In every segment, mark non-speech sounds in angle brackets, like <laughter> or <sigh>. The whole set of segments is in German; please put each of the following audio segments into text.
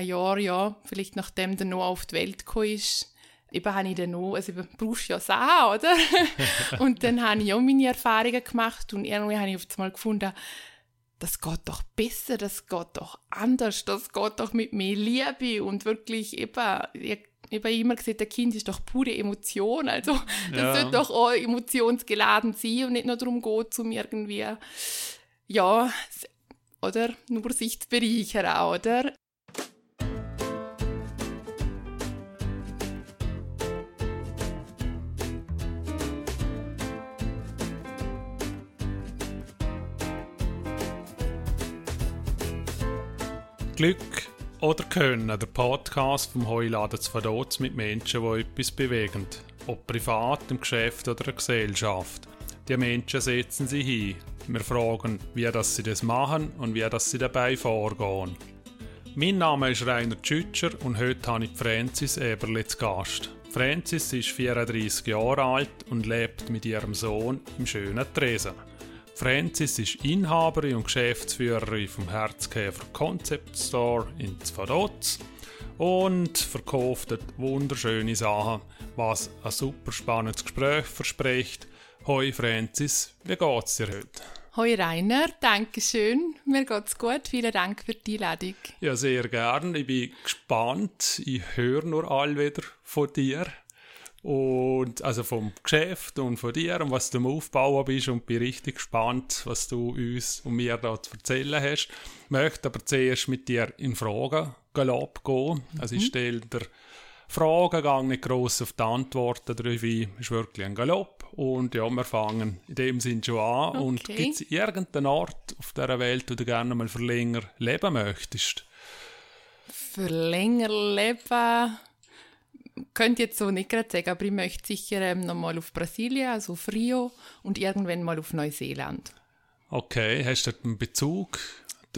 ein Jahr, ja, vielleicht nachdem der Noah auf die Welt gekommen ist, eben habe ich dann noch, also eben, brauchst ja Sachen, oder? <laughs> und dann habe ich auch meine Erfahrungen gemacht und irgendwie habe ich auf einmal gefunden, das geht doch besser, das geht doch anders, das geht doch mit mehr Liebe und wirklich eben, ich, ich habe immer gesagt, der Kind ist doch pure Emotion, also das Ja. sollte doch auch emotionsgeladen sein und nicht nur darum geht, um irgendwie, ja, oder nur sich zu bereichern, oder? Glück oder Können, der Podcast vom Heuladen zu Verdotz mit Menschen, die etwas bewegen. Ob privat, im Geschäft oder in der Gesellschaft. Die Menschen setzen sie hin. Wir fragen, wie das sie das machen und wie das sie dabei vorgehen. Mein Name ist Rainer Tschütscher und heute habe ich Francis Eberle zu Gast. Francis ist 34 Jahre alt und lebt mit ihrem Sohn im schönen Tresen. Francis ist Inhaberin und Geschäftsführerin vom Herzkäfer Concept Store in Zfadotz und verkauft dort wunderschöne Sachen, was ein super spannendes Gespräch verspricht. Hoi Francis, wie geht's dir heute? Hoi Rainer, danke schön. Mir geht's gut. Vielen Dank für die Einladung. Ja, sehr gern. Ich bin gespannt. Ich höre nur all wieder von dir. Und also vom Geschäft und von dir und was du am Aufbauen bist und bin richtig gespannt, was du uns und mir da zu erzählen hast. Ich möchte aber zuerst mit dir in Fragen Galopp gehen. Also ich stelle dir Fragen, gehe nicht gross auf die Antworten drauf ein. ist wirklich ein Galopp. Und ja, wir fangen in dem Sinn schon an. Und Okay. gibt es irgendeinen Ort auf dieser Welt, wo du gerne mal für länger leben möchtest? Für länger leben könnte jetzt so nicht gerade sagen, aber ich möchte sicher ähm, nochmal auf Brasilien, also auf Rio und irgendwann mal auf Neuseeland. Okay, hast du dort einen Bezug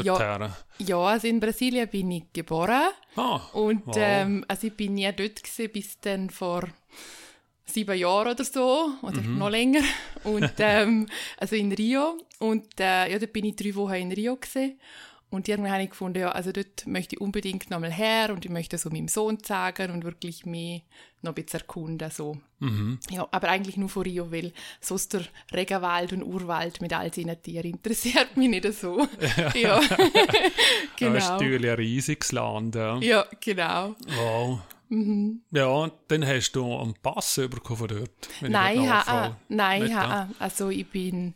Ja. Ja, also in Brasilien bin ich geboren Ah, und wow. ähm, also ich bin nie dort gewesen, bis dann vor sieben Jahren oder so oder noch länger und <laughs> ähm, also in Rio und äh, ja, dort bin ich drei Wochen in Rio gewesen. Und irgendwann habe ich gefunden, ja, also dort möchte ich unbedingt nochmal her und ich möchte so meinem Sohn zeigen und wirklich mich noch ein bisschen erkunden, so. Ja, aber eigentlich nur von Rio, weil sonst der Regenwald und Urwald mit all seinen Tieren interessiert mich nicht so. <laughs> ja, <laughs> Das ist genau. natürlich ein riesiges Land. Ja. Ja, genau. Wow. Ja, und dann hast du einen Pass bekommen von dort. ich Nein, dort ha, nachfrage. nein, Nicht, ha, ja? also ich bin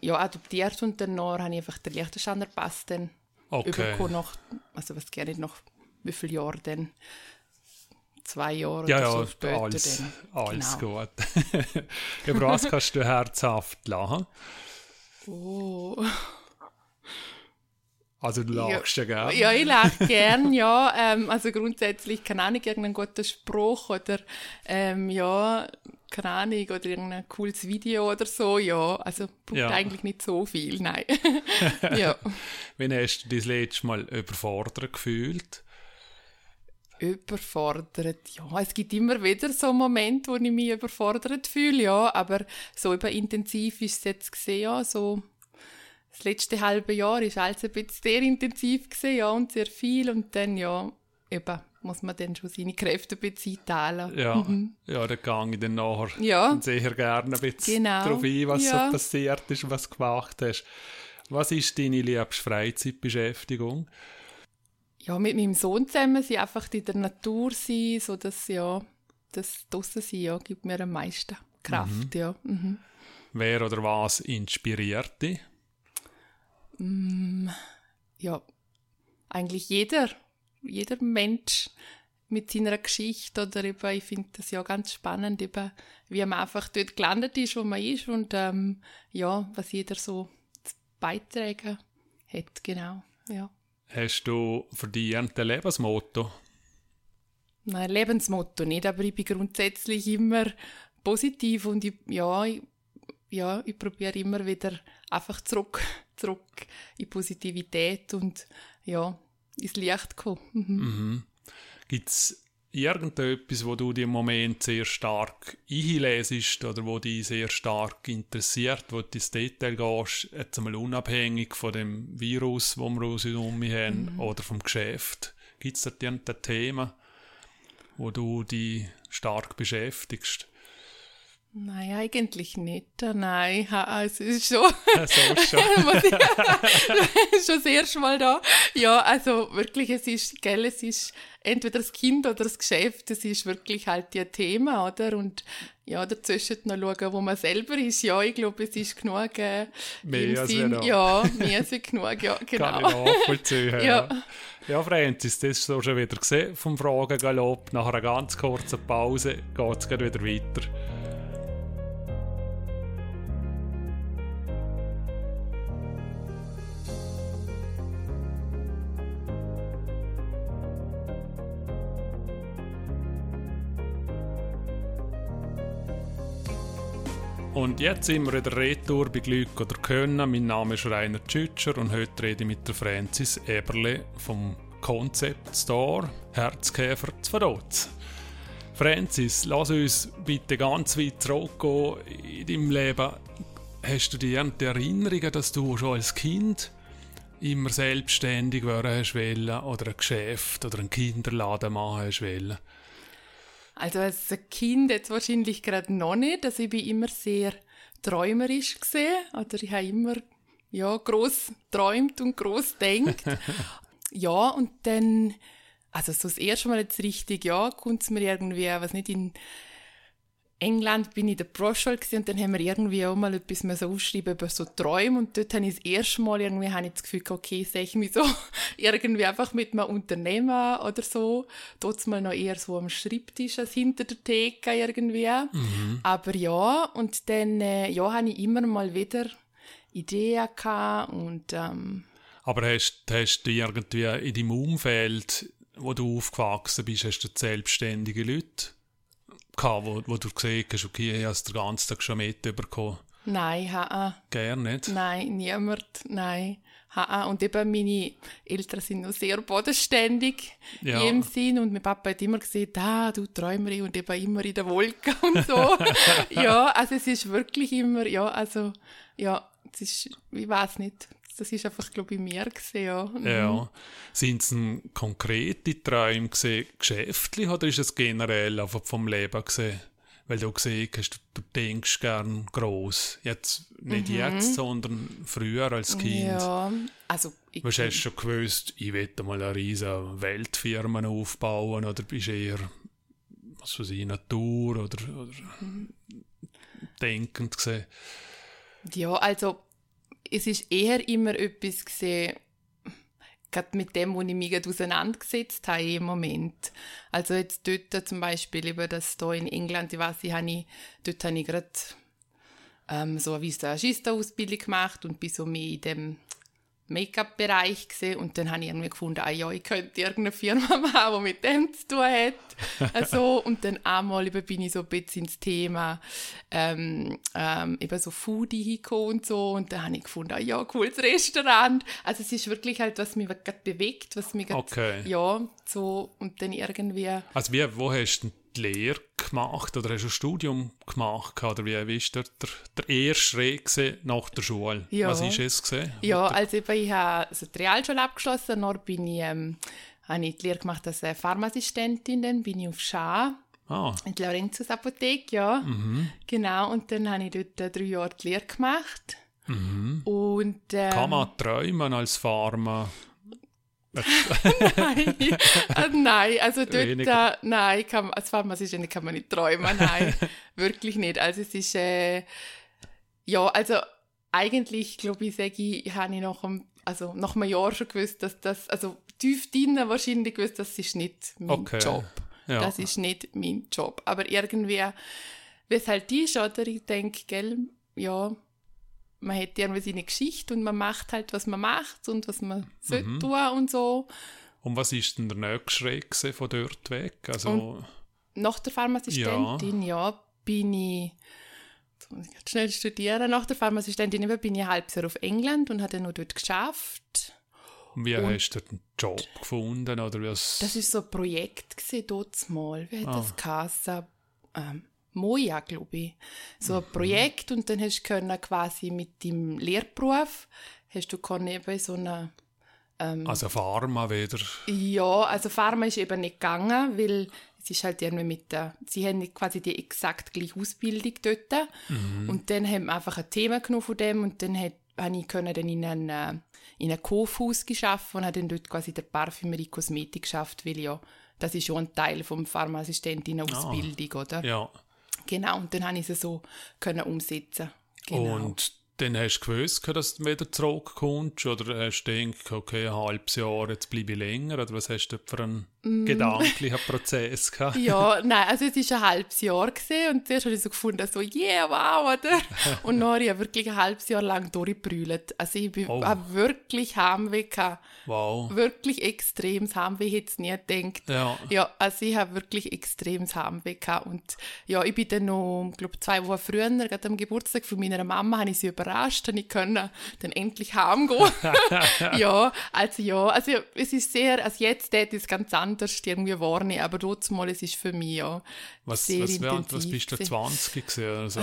ja adoptiert und dann noch habe ich einfach den Liechtensteiner Pass dann Okay. bekommen nach, also was gerne noch, wie viele Jahre denn? Zwei Jahre Ja, oder ja, so später alles, dann. alles Genau. gut. <laughs> Über was kannst du herzhaft lachen? Oh. Also du lachst ja, gerne. Ja, ich lache gern, ja. Ähm, also grundsätzlich, keine Ahnung, irgendein guter Spruch oder ähm, ja, keine Ahnung, oder irgendein cooles Video oder so, ja. Also braucht Ja. eigentlich nicht so viel, nein. <laughs> ja. Wann hast du dich das letzte Mal überfordert gefühlt? Überfordert, ja. Es gibt immer wieder so Momente, wo ich mich überfordert fühle, ja. Aber so eben intensiv ist es jetzt gesehen, ja, so das letzte halbe Jahr ist alles ein bisschen sehr intensiv gesehen, ja, und sehr viel. Und dann, ja, eben, muss man dann schon seine Kräfte ein bisschen einteilen. Ja, ja da gehe ich dann nachher Mhm. Ja. sehr gerne ein bisschen Genau. darauf ein, was Ja. so passiert ist und was du gemacht hast. Was ist deine liebste Freizeitbeschäftigung? Ja, mit meinem Sohn zusammen sind einfach in der Natur sein, so dass, ja, das draussen sein, ja, gibt mir am meisten Kraft, ja. Mhm. Wer oder was inspiriert dich? ja, eigentlich jeder, jeder Mensch mit seiner Geschichte oder eben, ich finde das ja ganz spannend, eben, wie man einfach dort gelandet ist, wo man ist und ähm, ja, was jeder so zu beitragen hat, genau, ja. Hast du verdient ein Lebensmotto? Nein, Lebensmotto nicht, aber ich bin grundsätzlich immer positiv und ich, ja, ich, ja, ich probiere immer wieder einfach zurück, <laughs> zurück in Positivität und ja, ins Licht kommen. Mhm. Gibt es irgendetwas, wo du dir im Moment sehr stark einlesest oder wo dich sehr stark interessiert, wo du ins Detail gehst, jetzt einmal unabhängig von dem Virus, wo wir uns um haben, oder vom Geschäft? Gibt es da irgendein Thema, wo du dich stark beschäftigst? Nein, eigentlich nicht. Nein, also es ist schon, <laughs> so schon. <laughs> <laughs> schon das erste Mal da. Ja, also wirklich, es ist, gell, es ist entweder das Kind oder das Geschäft, es ist wirklich halt ihr Thema, oder? Und ja, dazwischen noch schauen, wo man selber ist. Ja, ich glaube, es ist genug äh, mehr im Sinn. Ja, mehr als genug, ja, genau. Kann ich nachvollziehen, ja. Ja. Ja, Francis, das ist so schon wieder gesehen vom Fragengalopp. Nach einer ganz kurzen Pause geht es wieder weiter. Und jetzt sind wir in der Retour bei Glück oder Können. Mein Name ist Rainer Tschütscher und heute rede ich mit der Francis Eberle vom Concept Store Herzkäfer zu Verdotz. Francis, lass uns bitte ganz weit zurückgehen in deinem Leben. Hast du die Erinnerungen, dass du schon als Kind immer selbstständig werden hast wollen, oder ein Geschäft oder einen Kinderladen machen hast wollen? Also als Kind jetzt wahrscheinlich gerade noch nicht. Also ich bin immer sehr träumerisch gesehen. Oder ich habe immer ja, gross träumt und gross denkt. <laughs> ja, und dann, also so das erste Mal jetzt richtig, ja, kommt es mir irgendwie, was nicht, in England bin ich in der Pro-Schule und dann haben wir irgendwie auch mal etwas mehr so aufgeschrieben über so Träume und dort habe ich das erste Mal irgendwie habe ich das Gefühl, okay, sehe ich mich so <laughs> irgendwie einfach mit einem Unternehmer oder so, dort mal noch eher so am Schreibtisch als hinter der Theke irgendwie. Mhm. Aber ja, und dann, äh, ja, habe ich immer mal wieder Ideen gehabt und ähm, Aber hast, hast du irgendwie in deinem Umfeld, wo du aufgewachsen bist, hast du selbstständige Leute gehabt, wo, wo du gesehen hast, okay, ich habe den ganzen Tag schon mitbekommen? nein, ha, Gerne nicht. Nein, niemand, nein. Ha, und eben meine Eltern sind noch sehr bodenständig Ja. in dem Sinn und mein Papa hat immer gesagt, ah, du Träumerin und eben immer in der Wolke und so. <laughs> ja, also es ist wirklich immer, ja, also, ja, es ist, ich weiß nicht, das ist einfach, glaube ich, mir gesehen, ja. Mhm. Ja. Sind es konkrete Träume gesehen, geschäftlich, oder ist es generell einfach vom Leben gesehen? Weil du gesehen hast, du, du denkst gern gross. Jetzt, nicht jetzt, sondern früher als Kind. Mhm. Ja, also, ich, Was hast du schon gewusst, ich will mal eine riesige Weltfirma aufbauen oder bist du eher, was weiß ich, Natur oder, oder denkend gesehen? Ja, also es ist eher immer etwas gesehen, gerade mit dem, wo ich mich gerade auseinandergesetzt habe im Moment. Also jetzt dort zum Beispiel, eben das da in England, ich weiß, ich habe ich, dort habe ich gerade ähm, so eine Visagista-Ausbildung gemacht und bin so mehr in dem Make-up-Bereich gesehen und dann habe ich irgendwie gefunden, ah ja, ich könnte irgendeine Firma <laughs> machen, die mit dem zu tun hat. also, und dann einmal eben bin ich so ein bisschen ins Thema ähm, ähm, eben so Foodie hingekommen und so und dann habe ich gefunden, ah ja, cooles Restaurant. Also es ist wirklich halt, was mich gerade bewegt, was mich gerade, Okay. ja, so und dann irgendwie, Also wie, wo hast du die Lehre gemacht oder hast du ein Studium gemacht oder wie, wie ist der, der, der erste Schritt gewesen nach der Schule? Ja. Was ist es gesehen? ja, also eben, ich habe also die Realschule abgeschlossen, dann bin ich, ähm, habe ich die Lehre gemacht als äh, Pharmaassistentin, dann bin ich auf Schar Ah, in die Laurentius Apotheke, ja. Mhm. Genau, und dann habe ich dort äh, drei Jahre die Lehre gemacht. Und, ähm, kann man träumen als Pharma? Nein, äh, nein, also dort, äh, nein, kann, man- als Pharmaassistentin kann man nicht träumen, nein, <laughs> wirklich nicht. Also es ist, äh, ja, also eigentlich, glaube ich, sage ich, habe ich nach einem, also nach einem Jahr schon gewusst, dass das, also tief drinnen wahrscheinlich gewusst, das ist nicht mein Okay. Job. Ja. Das ist nicht mein Job. Aber irgendwie, wie es halt ist, oder? Ich denke, gell, ja, man hat irgendwie seine Geschichte und man macht halt, was man macht und was man sollte tun und so. Und was ist denn der nächste Schritt von dort weg? Also, Nach der Pharmaassistentin, ja, bin ich, jetzt muss ich schnell studieren, nach der Pharmaassistentin eben bin ich ein halbes Jahr auf England und habe dann noch dort geschafft. wie hast du den Job gefunden? Oder was? Das ist so ein Projekt gewesen, dort mal. Wie hat Ah. das geheißen? Ähm, Moja, glaube ich. So Mhm. ein Projekt und dann hast du können quasi mit dem Lehrberuf hast du können eben so eine also Pharma wieder. Ja, also Pharma ist eben nicht gegangen, weil es ist halt irgendwie mit der, sie haben nicht quasi die exakt gleiche Ausbildung dort. Und dann haben wir einfach ein Thema genommen von dem und dann hat, habe ich können dann in ein, äh, in ein Kaufhaus geschafft und habe dann dort quasi der Parfümerie Kosmetik geschafft, weil ja, das ist schon ein Teil vom Pharmaassistentinnen-Ausbildung, oder? Ja. Genau, und dann habe ich es so können umsetzen. Genau. Und dann hast du gewusst, dass du wieder zurückkommst? Oder hast du gedacht, okay, ein halbes Jahr, jetzt bleibe ich länger? Oder was hast du für einen gedanklichen Prozess gehabt? <laughs> Mm. Ja, nein, also es war ein halbes Jahr und zuerst habe ich so gefunden, so, yeah, wow, oder? <laughs> Und dann habe ich wirklich ein halbes Jahr lang durchgebrüllt. Also ich bin, Oh. habe wirklich Heimweh gehabt. Wow. Wirklich extremes Heimweh, ich hätte es nie gedacht. Ja. Ja, also ich habe wirklich extremes Heimweh gehabt. Und ja, ich bin dann noch, glaube zwei Wochen früher, gerade am Geburtstag von meiner Mama, habe ich sie überrascht, und ich konnte dann endlich heimgehen. <laughs> ja, also ja, also es ist sehr, also jetzt ist es ganz anders irgendwie wahrnehmen, aber trotzdem es ist für mich ja Was, sehr was, wär- was intensiv bist du, gewesen. 20 gewesen oder so?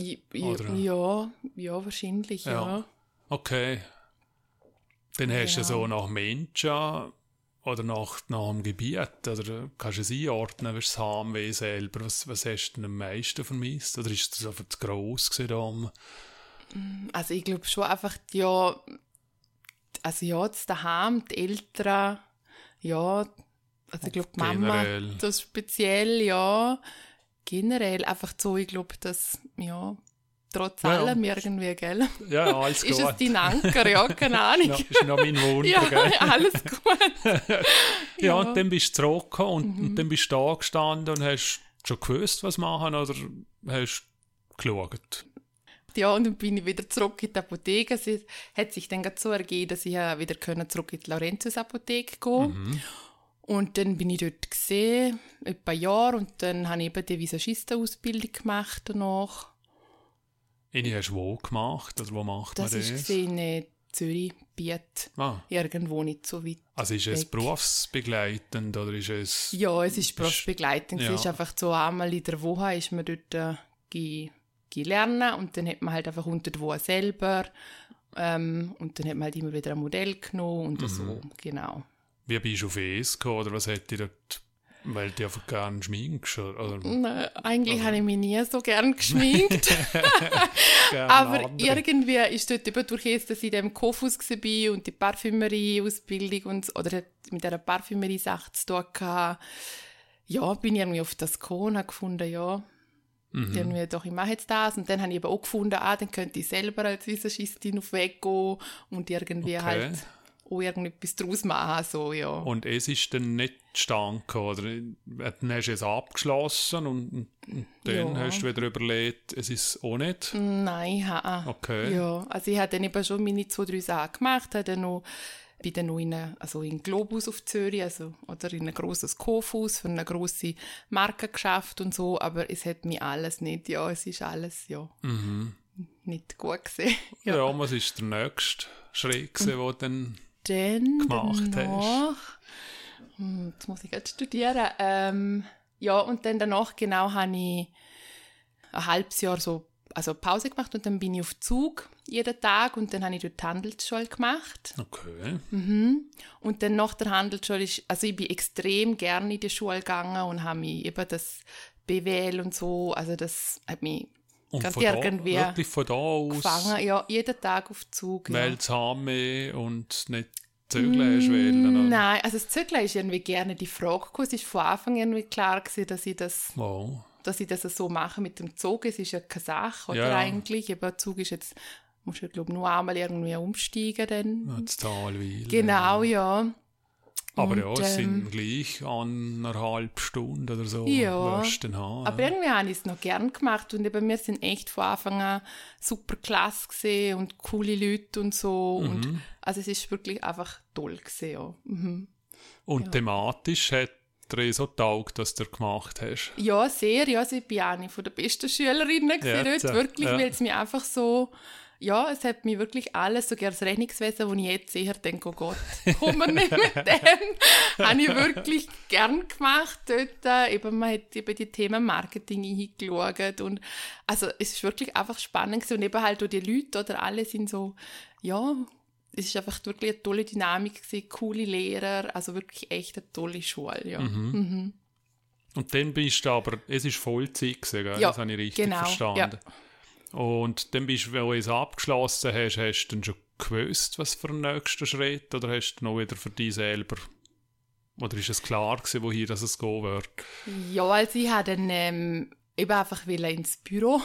I- Oder? Ja, ja, wahrscheinlich, ja. Ja. Okay. Dann hast du Ja. so nach Menschen oder nach, nach dem Gebiet, oder kannst du es einordnen, was das Heimweh selber, was, was hast du denn am meisten vermisst? Oder ist das einfach zu gross gewesen? da? Also ich glaube schon einfach, ja, also ja, das daheim, die Eltern, ja, also ich glaube Mama, Generell. das speziell, ja, generell einfach so, ich glaube, dass, ja, trotz Ja, ja. allem irgendwie, gell, Ja, alles <laughs> ist gut. es dein Anker, ja, keine <laughs> Ahnung. ja, ist noch mein Wunder, <laughs> Ja, gell? alles gut. Ja, und dann bist du zurückgekommen und, und dann bist du da gestanden und hast schon gewusst, was machen oder hast geschaut? Ja, und dann bin ich wieder zurück in die Apotheke. Es hat sich dann so ergeben, dass ich ja wieder können zurück in die Laurentius-Apotheke gehen Und dann bin ich dort gesehen, etwa ein Jahr, und dann habe ich eben die Visagistenausbildung gemacht danach. Eine hast du wo gemacht? Oder wo macht Das man ist das? gesehen in Zürich, Biet, Ah, irgendwo nicht so weit. also ist es weg. berufsbegleitend oder ist es... Ja, es ist berufsbegleitend. ja. Es ist einfach so einmal in der Woche ist man dort äh, lernen und dann hat man halt einfach unter selber ähm, und dann hat man halt immer wieder ein Modell genommen Mhm. und so, genau. Wie bist du auf es gekommen oder was hätte dich dort... Weil du einfach gerne schminkst oder... Nein, eigentlich habe ich mich nie so gern <laughs> geschminkt. <laughs> Aber andere? irgendwie ist dort eben durch es, dass ich in dem Kofus war und die Parfümerie-Ausbildung und oder mit dieser Parfümerie-Sache zu tun hatte, ja, bin ich irgendwie auf das gekommen und gefunden, ja, Mhm. irgendwie doch, ich mache jetzt das. Und dann habe ich eben auch gefunden, ah, dann könnte ich selber als Visagistin auf Weg gehen und irgendwie Okay. halt auch irgendetwas draus machen, so, ja. Und es ist dann nicht zustande gekommen, oder? Dann hast du es abgeschlossen und, und und dann Ja. hast du wieder überlegt, es ist auch nicht. Nein, ha. Okay. Ja, also ich habe dann eben schon meine zwei, drei Sachen gemacht, habe dann noch, bin dann noch in, eine, also in Globus auf Zürich, also, oder in ein grosses Kaufhaus für eine grosse Marke geschafft und so, aber es hat mich alles nicht, ja, es ist alles, ja, nicht gut gewesen. Mhm. <laughs> Ja. was ist der nächste Schritt, gewesen, wo dann... Dann Gemacht hast. danach, hm, jetzt muss ich jetzt studieren, ähm, ja, und dann danach genau habe ich ein halbes Jahr so also Pause gemacht und dann bin ich auf Zug jeden Tag und dann habe ich dort die Handelsschule gemacht. Okay. Und dann nach der Handelsschule ist, also ich bin extrem gerne in die Schule gegangen und habe mich eben das BWL und so, also das hat mich Und Ganz von da, irgendwie wirklich von da aus gefangen, ja, jeden Tag auf Zug. Ja. weil es haben und nicht Zügeln hast wählen. oder? Nein, also das Zöglein ist irgendwie gerne die Frage gekommen. Es ist von Anfang irgendwie klar gewesen, dass ich das, Wow. Dass ich das so mache mit dem Zug. Es ist ja keine Sache, oder Ja. eigentlich. Eben, Zug ist jetzt, musst du, glaube nur einmal irgendwie umsteigen dann. Talwil. Genau, ja. Aber Und, ja, es ähm, sind gleich anderthalb Stunden oder so. Ja. dann haben, Aber ja. irgendwie habe ich es noch gern gemacht und eben wir sind echt von Anfang an super klasse gesehen und coole Leute und so. Mhm. Und, also es ist wirklich einfach toll gesehen, ja. Mhm. Und thematisch hat eh so taugt, dass du gemacht hast. Ja, sehr. Ja, also ich bin eine von der besten Schülerinnen Ja, ja, wirklich, ja. weil es mir einfach so, ja, es hat mich wirklich alles, sogar das Rechnungswesen, wo ich jetzt eher denke, oh Gott, komm mir nicht mit dem, habe ich wirklich gern gemacht dort. Eben, man hat eben die Themen Marketing hingeschaut und also es ist wirklich einfach spannend gewesen. und eben halt auch die Leute oder alle sind so, ja, es ist einfach wirklich eine tolle Dynamik gewesen, coole Lehrer, also wirklich echt eine tolle Schule, ja. Mhm. Mhm. Und dann bist du aber, es ist Vollzeit gewesen, gell? Ja, das habe ich richtig genau, verstanden. Und dann bist du, wenn du es abgeschlossen hast, hast du dann schon gewusst, was für ein nächster Schritt, oder hast du noch wieder für dich selber, oder ist es klar gewesen, wohin das es gehen wird? Ja, also ich habe dann ähm, eben einfach ins Büro,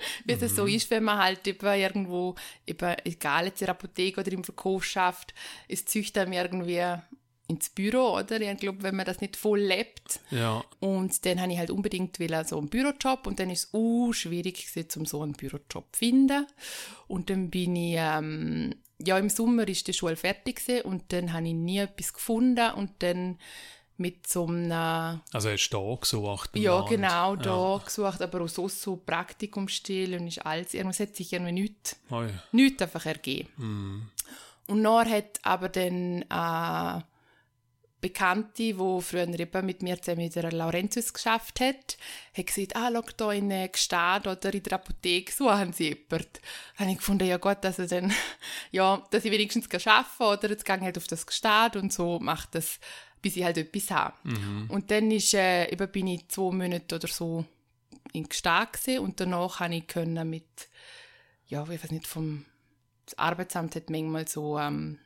<laughs> wie es so ist, wenn man halt eben irgendwo, eben, egal jetzt in der Apotheke oder im Verkauf schafft, es züchtet einem irgendwie ins Büro, oder? Ich glaube, wenn man das nicht voll lebt. Ja, Und dann habe ich halt unbedingt will, so einen Bürojob und dann ist es uh, schwierig gewesen, um so einen Bürojob zu finden. Und dann bin ich, ähm, ja, im Sommer ist die Schule fertig gewesen und dann habe ich nie etwas gefunden und dann mit so einem also hast du da gesucht? ja, Land? genau, da Ja. gesucht, aber auch so, so Praktikumsstelle und ist alles, irgendwas hat sich irgendwie nichts, Oh ja. nichts einfach ergeben. Mhm. Und nachher hat aber dann eine Bekannte, die früher eben mit mir zusammen in der Laurentius geschafft hat, hat gesagt, ah, schau, da in äh, Gstad oder in der Apotheke suchen sie jemanden. Dann habe ich gefunden, ja gut, also dann, <laughs> ja, dass ich wenigstens arbeiten kann oder jetzt gehe ich halt auf das Gstad und so macht das, bis ich halt etwas habe. Und dann ist, äh, eben bin ich zwei Monate oder so in gewesen und danach habe ich können mit, ja, ich weiß nicht, vom das Arbeitsamt hat manchmal so, ähm,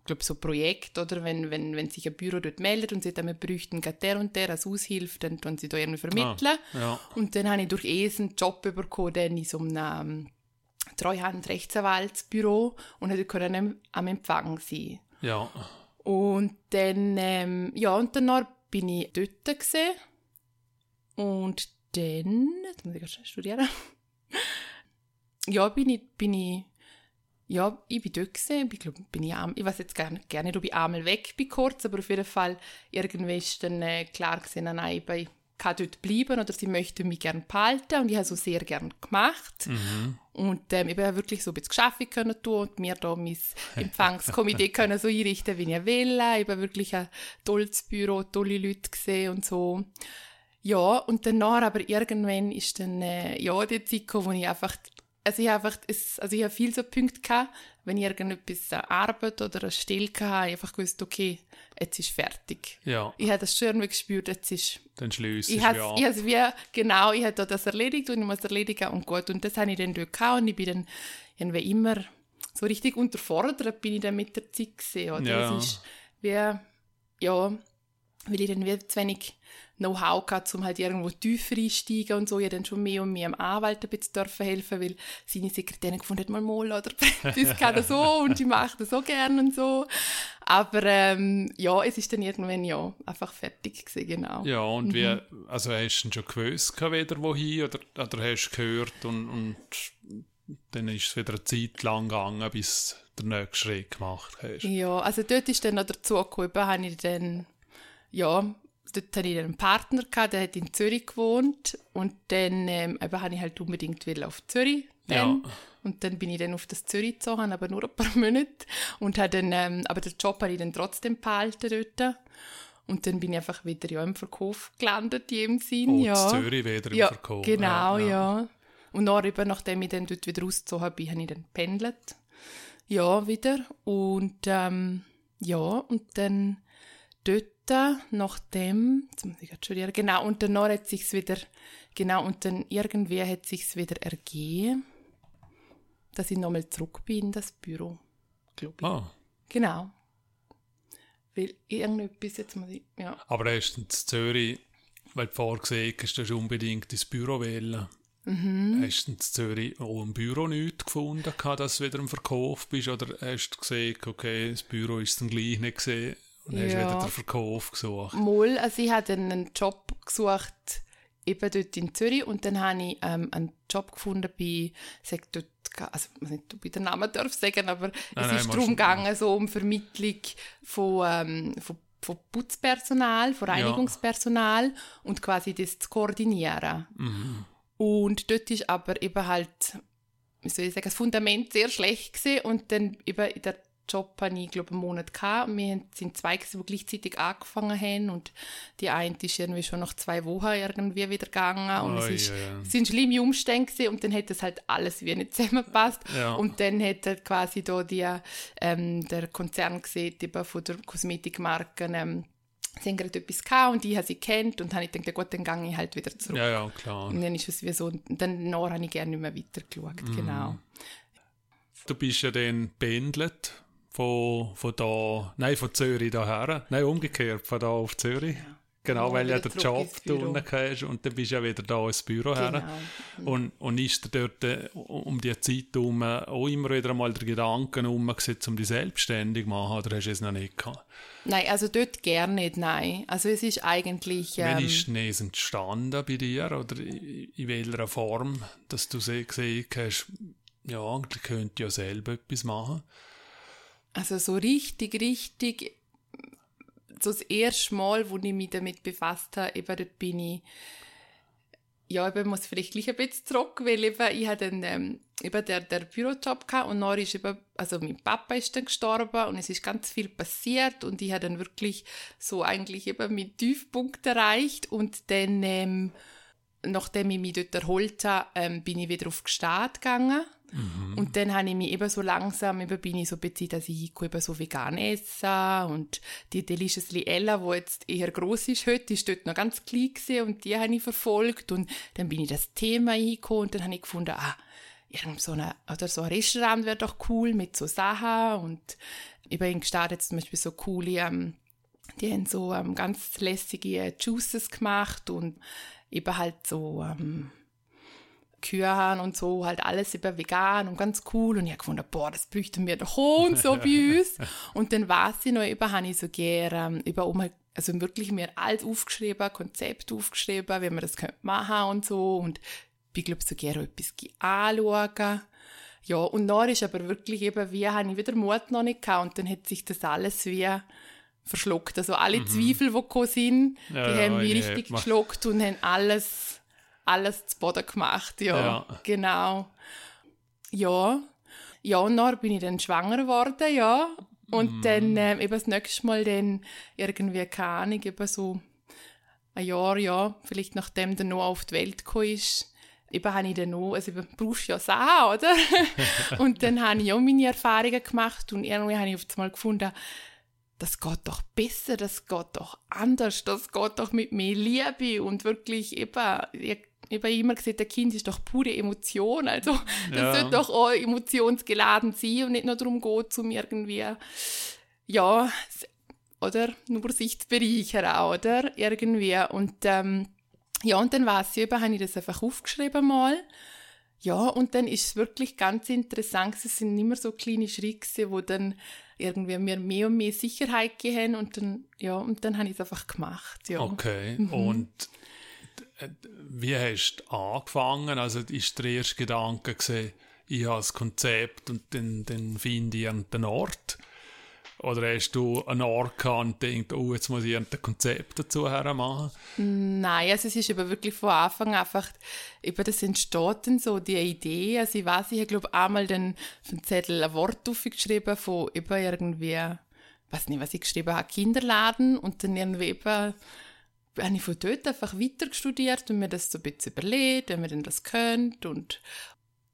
ich glaube, so Projekt, oder wenn, wenn, wenn sich ein Büro dort meldet und sie dann, wir bräuchten gerade der und der als Aushilfe, dann tun sie da irgendwie vermitteln. Ja. Und dann habe ich durch ES einen Job bekommen, dann in so einem ähm, Treuhand-Rechtsanwaltsbüro und können am- am Empfang sein. Ja. Und dann, ähm, ja, und danach bin ich dort gewesen. Und dann, jetzt muss ich gerade studieren. <laughs> ja, bin ich, bin ich, ja, ich bin dort gewesen. Ich glaube, bin ich, ich weiß jetzt gar nicht, gar nicht, ob ich einmal weg bin kurz, aber auf jeden Fall, irgendwie ist dann äh, klar gewesen, nein, ich kann dort bleiben oder sie möchte mich gerne behalten und ich habe so sehr gerne gemacht. Und ähm, ich habe wirklich so ein bisschen Geschäfte können tun und mir da mein <laughs> Empfangskomitee können so einrichten, wie ich will. Ich habe wirklich ein tolles Büro, tolle Leute gesehen und so. Ja, und danach aber irgendwann ist dann, äh, ja, die Zeit gekommen, wo ich einfach, also ich habe einfach, also ich habe viel so Punkte gehabt, wenn ich irgendetwas eine Arbeit oder eine Stelle hatte, ich einfach gewusst, okay, jetzt ist fertig. Ja. Ich habe das schon irgendwie gespürt, jetzt ist, Dann schließt ich es habe ja. ich has wie, genau, ich habe da das erledigt und ich muss erledigen und gut. Und das habe ich dann dort gehabt und ich bin dann irgendwie immer so richtig unterfordert bin ich dann mit der Zeit gesehen. Oder? Ja. Es ist wie, ja, weil ich dann wie zu wenig Know-how hatte, um halt irgendwo tiefer einsteigen und so. Ich dann schon mehr und mehr am Anwalt ein bisschen dürfen helfen, weil seine Sekretärin gefunden hat, mal mal, oder <laughs> das kann er so und ich mache das so gern und so. Aber ähm, ja, es ist dann irgendwann ja einfach fertig gewesen, genau. Ja, und wie, Mhm. also hast du schon gewusst, wieder wohin, oder, oder hast du gehört und, und dann ist es wieder eine Zeit lang gegangen, bis du den nächsten Schritt gemacht hast. Ja, also dort ist dann noch dazu gekommen, habe ich dann, ja, dort hatte ich einen Partner, gehabt, der hat in Zürich gewohnt und dann ähm, eben habe ich halt unbedingt will auf Zürich dann. Ja. Und dann bin ich dann auf das Zürich gezogen, aber nur ein paar <laughs> Monate. Und habe dann, ähm, aber den Job habe ich dann trotzdem behalten dort. Und dann bin ich einfach wieder ja, im Verkauf gelandet, in dem Sinn. Oh, ja. Zürich wieder im ja, Verkauf. Genau, ja. Und dann, eben, nachdem ich dann dort wieder ausgezogen bin, habe ich dann pendelt. Ja, wieder. Und ähm, ja, und dann dort, nachdem, studieren, genau, und danach hat sich's wieder, genau, und dann irgendwie hat sich's wieder ergeben, dass ich nochmal zurück bin in das Büro, glaube ich. Ah, Genau. Weil irgendetwas, jetzt muss ich, ja. aber du in Zürich, weil du vorher gesehen hast, du hast unbedingt ins Büro wählen. Mhm. Hast du in Zürich auch im Büro nichts gefunden, dass du wieder im Verkauf bist? Oder hast du gesehen, okay, das Büro ist dann gleich nicht gesehen und hast Ja. wieder den Verkauf gesucht? Mal, also ich habe dann einen Job gesucht, eben dort in Zürich und dann habe ich ähm, einen Job gefunden bei, sag dort, also ich weiß nicht, ob ich den Namen darf sagen, aber Nein, es nein, ist darum du- gegangen, so um Vermittlung von, ähm, von, von Putzpersonal, von Ja. Reinigungspersonal und quasi das zu koordinieren. Mhm. Und dort ist aber eben halt, wie soll ich sagen, das Fundament sehr schlecht gewesen und dann eben in der Job habe ich, glaube einen Monat gehabt. Und wir sind zwei, die gleichzeitig angefangen haben. Und die eine ist irgendwie schon nach zwei Wochen irgendwie wieder gegangen. Und oh, es, ist, ja. es sind schlimme Umstände gewesen. Und dann hat das halt alles wie nicht zusammengepasst. Ja. Und dann hat halt quasi da die, ähm, der Konzern gesehen, eben von der Kosmetikmarke, ähm, sie haben gerade etwas gehabt und ich habe sie kennt und habe ich gedacht, gut, dann gehe ich halt wieder zurück. Ja, ja, klar. Und dann ist es wie so, und dann habe ich gerne nicht mehr weitergeschaut, mm. genau. Du bist ja dann pendelt von, von da, nein, von Zürich daher, nein, umgekehrt, von da auf Zürich. Ja. Genau, weil ja der Job da unten hast und dann bist du ja wieder da ins Büro genau. her. Und, und ist dir dort äh, um die Zeit herum auch immer wieder einmal der Gedanke umgesetzt, um dich selbstständig zu machen, oder hast du es noch nicht gehabt? Nein, also dort gerne nicht, nein. Also es ist eigentlich... Ähm, Wann ist es entstanden bei dir, oder in, welcher Form, dass du gesehen hast, ja, eigentlich könnte ja selber etwas machen? Also so richtig, richtig so das erste Mal, wo ich mich damit befasst habe, eben dort bin ich, ja, ich muss vielleicht gleich ein bisschen zurück, weil eben, ich hatte dann, ähm, eben der, der Bürojob gehabt und dann ist eben, also mein Papa ist dann gestorben und es ist ganz viel passiert und ich habe dann wirklich so eigentlich eben meinen Tiefpunkt erreicht und dann, ähm, nachdem ich mich dort erholt habe, ähm, bin ich wieder auf die Stadt gegangen Mhm. Und dann habe ich mich eben so langsam, eben bin ich so bezieht, dass ich eben so vegan esse und die Deliciously Ella, die jetzt eher groß ist heute, ist dort noch ganz klein gewesen und die habe ich verfolgt und dann bin ich das Thema hingekommen und dann habe ich gefunden, ah, irgend so eine, oder so ein Restaurant wäre doch cool mit so Sachen und eben in Gstaad jetzt zum Beispiel so coole, ähm, die haben so ähm, ganz lässige Juices gemacht und eben halt so, ähm, Kühe haben und so, halt alles über vegan und ganz cool. Und ich habe gefunden, boah, das bräuchten wir doch und so bei uns. <laughs> Und dann war sie noch über, habe ich so gerne, über um, also wirklich mir alles aufgeschrieben, Konzept aufgeschrieben, wie man das könnte machen und so. Und ich glaube, so gerne etwas anschauen. Ja, und dann ist aber wirklich eben, wie habe ich wieder Mut noch nicht gehabt und dann hat sich das alles wie verschluckt. Also alle mhm. Zweifel, die gekommen sind, ja, die haben mich richtig geschluckt und haben alles alles zu Boden gemacht, ja. ja. Genau. Ja. Ja, und dann bin ich dann schwanger geworden, ja. Und mm. dann ähm, eben das nächste Mal dann irgendwie, keine Ahnung, eben so ein Jahr, ja, vielleicht nachdem der Noah auf die Welt gekommen ist, eben habe ich dann noch, also eben brauchst ja Sachen, oder? <laughs> und dann habe ich auch meine Erfahrungen gemacht und irgendwie habe ich auf einmal gefunden, das geht doch besser, das geht doch anders, das geht doch mit mehr Liebe und wirklich eben, ich habe immer gesagt, der Kind ist doch pure Emotion. Also, <laughs> das ja. sollte doch auch emotionsgeladen sein und nicht nur darum geht, um irgendwie, ja, oder nur sich zu bereichern, oder? Irgendwie. Und, ähm, ja, und dann war es eben, habe ich das einfach aufgeschrieben mal. Ja, und dann ist es wirklich ganz interessant, es sind immer so kleine Schritte, wo dann irgendwie mir mehr und mehr Sicherheit gehen und dann, ja, und dann habe ich es einfach gemacht, ja. Okay, mhm. und wie hast du angefangen? Also ist der erste Gedanke gesehen, ich habe das Konzept und dann, dann finde ich einen Ort? Oder hast du einen Ort gehabt und gedacht, oh, jetzt muss ich ein Konzept dazu machen? Nein, also es ist aber wirklich von Anfang an einfach, über das entsteht dann so die Idee. Also ich weiß, ich habe glaube einmal den, auf den Zettel ein Wort aufgeschrieben von über irgendwie, weiß nicht, was ich geschrieben habe, Kinderladen und dann irgendwie eben habe ich von dort einfach weiter studiert und mir das so ein bisschen überlegt, wenn man denn das könnte und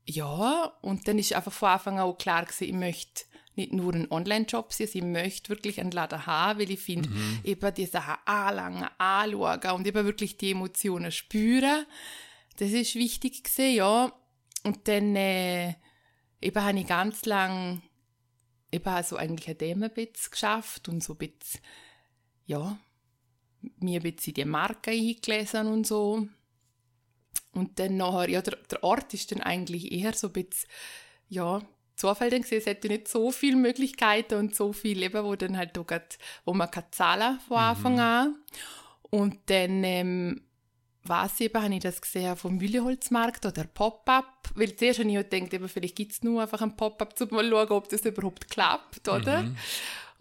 ja, und dann ist einfach von Anfang an auch klar gewesen, ich möchte nicht nur einen Online-Job sein, ich möchte wirklich einen Laden haben, weil ich finde, mhm. eben die Sachen anlangen, anschauen und eben wirklich die Emotionen spüren, das ist wichtig gewesen, ja. Und dann äh, eben habe ich ganz lang eben also eigentlich ein Themenbett geschafft und so ein bisschen, ja, mir ein bisschen die Marke eingelesen und so. Und dann nachher, ja, der, der Ort ist dann eigentlich eher so ein bisschen, ja, Zufall dann gesehen, es hätte nicht so viele Möglichkeiten und so viel eben, wo dann halt auch grad, wo man kann zahlen von mhm. Anfang mhm. an. Und dann, ähm, was eben, habe ich das gesehen vom Mühleholzmarkt oder Pop-Up, weil zuerst habe ich gedacht, eben, vielleicht gibt es nur einfach ein Pop-Up, um mal schauen, ob das überhaupt klappt, oder? Mhm.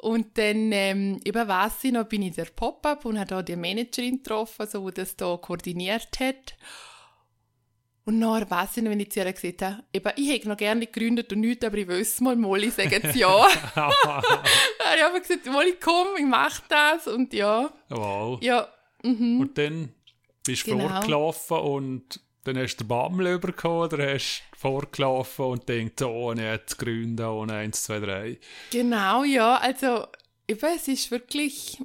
Und dann, ähm, eben weiss ich noch, bin ich der Pop-Up und habe da die Managerin getroffen, so, die das da koordiniert hat. Und nachher weiss ich noch, wenn ich zu ihr gesagt habe, eben, ich hätte noch gerne gegründet und nichts, aber ich wüsste mal, Molly sagt ja. <laughs> dann habe ich einfach gesagt, Molly, komm, ich mache das und ja. Wow. Ja, mhm. Und dann bist du Genau. vorgelaufen und dann hast du den Bammel bekommen oder hast du vorgelaufen und denkst, oh, ich hätte gründen ohne 1, 2, 3. Genau, ja, also, eben, es ist wirklich,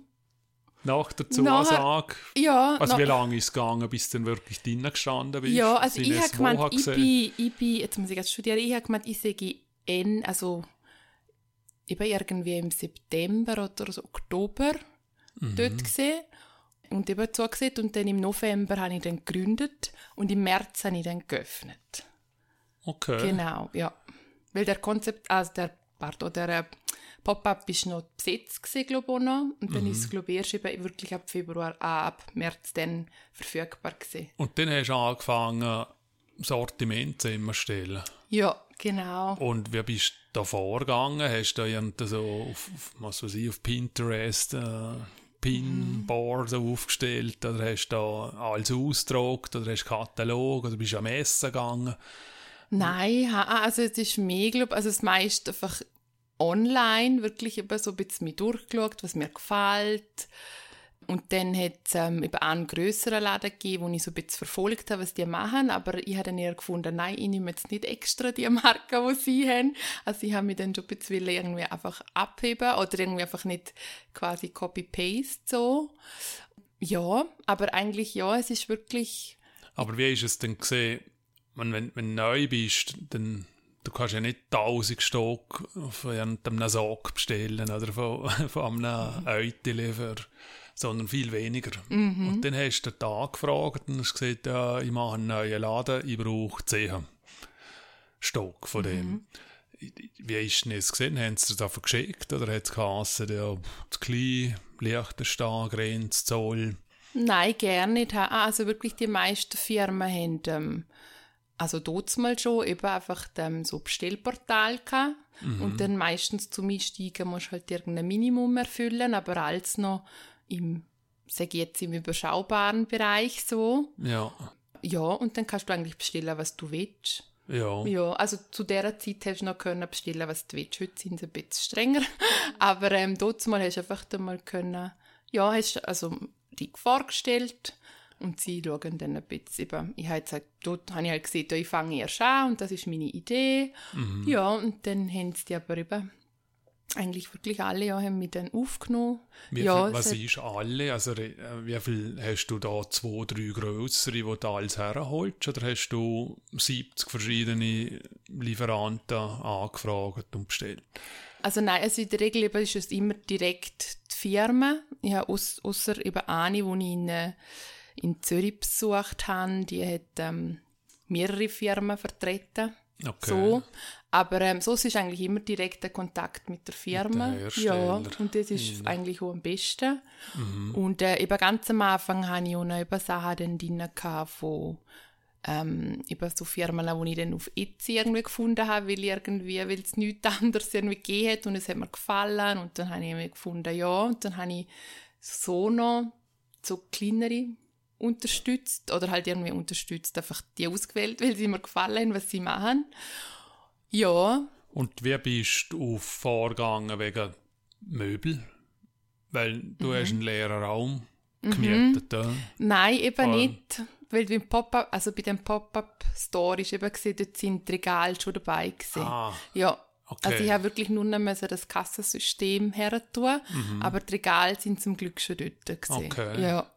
Nach der Zusage, ja. also wie lange ist es gegangen, bis du dann wirklich drinnen gestanden bist? Ja, also ich habe gemeint, ich bin, ich bin, jetzt muss ich jetzt studieren, ich habe gemeint, ich sage N, also eben irgendwie im September oder so Oktober Mhm. dort gesehen und eben zugesehen und dann im November habe ich dann gegründet und im März habe ich dann geöffnet. Okay. Genau, ja. Weil der Konzept, also der, pardon, der äh, Pop-up ist noch besetzt gewesen, glaube ich, auch noch. Und Mhm. dann ist es, glaube ich, erst eben wirklich ab Februar, ah, ab März dann verfügbar gewesen. Und dann hast du angefangen, Sortiment zu stellen. Ja, genau. Und wie bist du da vorgegangen? Hast du da irgendwie so auf, auf, was weiß ich, auf Pinterest äh, Pinboard so aufgestellt oder hast da alles ausgedruckt oder hast Katalog oder bist am Essen gegangen? Nein, also es ist mehr, glaube also das meiste einfach online, wirklich eben so ein bisschen durchgeschaut, was mir gefällt. Und dann hat es ähm, eben einen grösseren Laden gegeben, wo ich so ein bisschen verfolgt habe, was die machen. Aber ich habe dann eher gefunden, nein, ich nehme jetzt nicht extra die Marke, die sie haben. Also ich habe mich dann schon ein bisschen irgendwie einfach abheben oder irgendwie einfach nicht quasi Copy-Paste so. Ja, aber eigentlich ja, es ist wirklich... Aber wie ist es denn gesehen, wenn, wenn, wenn du neu bist, dann du kannst ja nicht 1000 Stück von einem Sack bestellen oder von, <laughs> von einem Eutele, für- sondern viel weniger. Und dann hast du da gefragt und hast gesagt, ja, ich mache einen neuen Laden, ich brauche 10 Stück von dem. Wie ist denn das gesehen? Haben sie das davon geschickt oder hat es geheißen, ja, zu klein, Liechtenstein, Grenz, Zoll? Nein, gerne nicht. Ah, Also wirklich die meisten Firmen haben, ähm, also dort mal schon eben einfach ähm, so Bestellportal gehabt. Und dann meistens zum Einsteigen musst du halt irgendein Minimum erfüllen, aber alles noch im, sage jetzt, im überschaubaren Bereich so. Ja, Ja, und dann kannst du eigentlich bestellen, was du willst. ja. Ja, also zu dieser Zeit hast du noch können bestellen, was du willst. Heute sind sie ein bisschen strenger. <laughs> Aber ähm, dort mal hast du einfach dann mal können, ja, hast also dich vorgestellt und sie schauen dann ein bisschen. Eben, ich habe jetzt halt, dort habe ich halt gesehen, ich fange erst an und das ist meine Idee. Ja, und dann haben sie die aber eben eigentlich wirklich alle ja, haben mich dann aufgenommen. Wie ja, viel, was ist alle? Also, äh, wie viel hast du da zwei, drei grössere, die du alles herholst? Oder hast du 70 verschiedene Lieferanten angefragt und bestellt? Also nein, also in der Regel eben ist es immer direkt die Firma. Ich habe aus, ausser eben eine, die ich in, äh, in Zürich besucht habe, die hat ähm, mehrere Firmen vertreten. Okay. So. Aber ähm, so ist eigentlich immer direkter Kontakt mit der Firma. Mit ja, und das ist eigentlich auch am besten. Und äh, eben ganz am Anfang hatte ich auch noch eben Sachen drin von ähm, eben so Firmen, die ich dann auf Etsy irgendwie gefunden habe, weil irgendwie, weil es nichts <laughs> anderes irgendwie gegeben hat und es hat mir gefallen und dann habe ich irgendwie gefunden, ja, und dann habe ich so noch so kleinere unterstützt oder halt irgendwie unterstützt, einfach die ausgewählt, weil sie mir gefallen haben, was sie machen. Ja, Und wie bist du vorgegangen wegen Möbel? Weil du Mhm. hast einen leeren Raum gemietet. ja? nein, eben allem- nicht. Weil beim Pop-up, also bei dem Pop-up-Store ist eben gesehen, dort sind die Regale schon dabei gewesen. Ah, Ja, okay. also ich habe wirklich nur noch müssen das Kassensystem her tun, aber die Regale sind zum Glück schon dort gewesen. Mhm. Okay. Ja,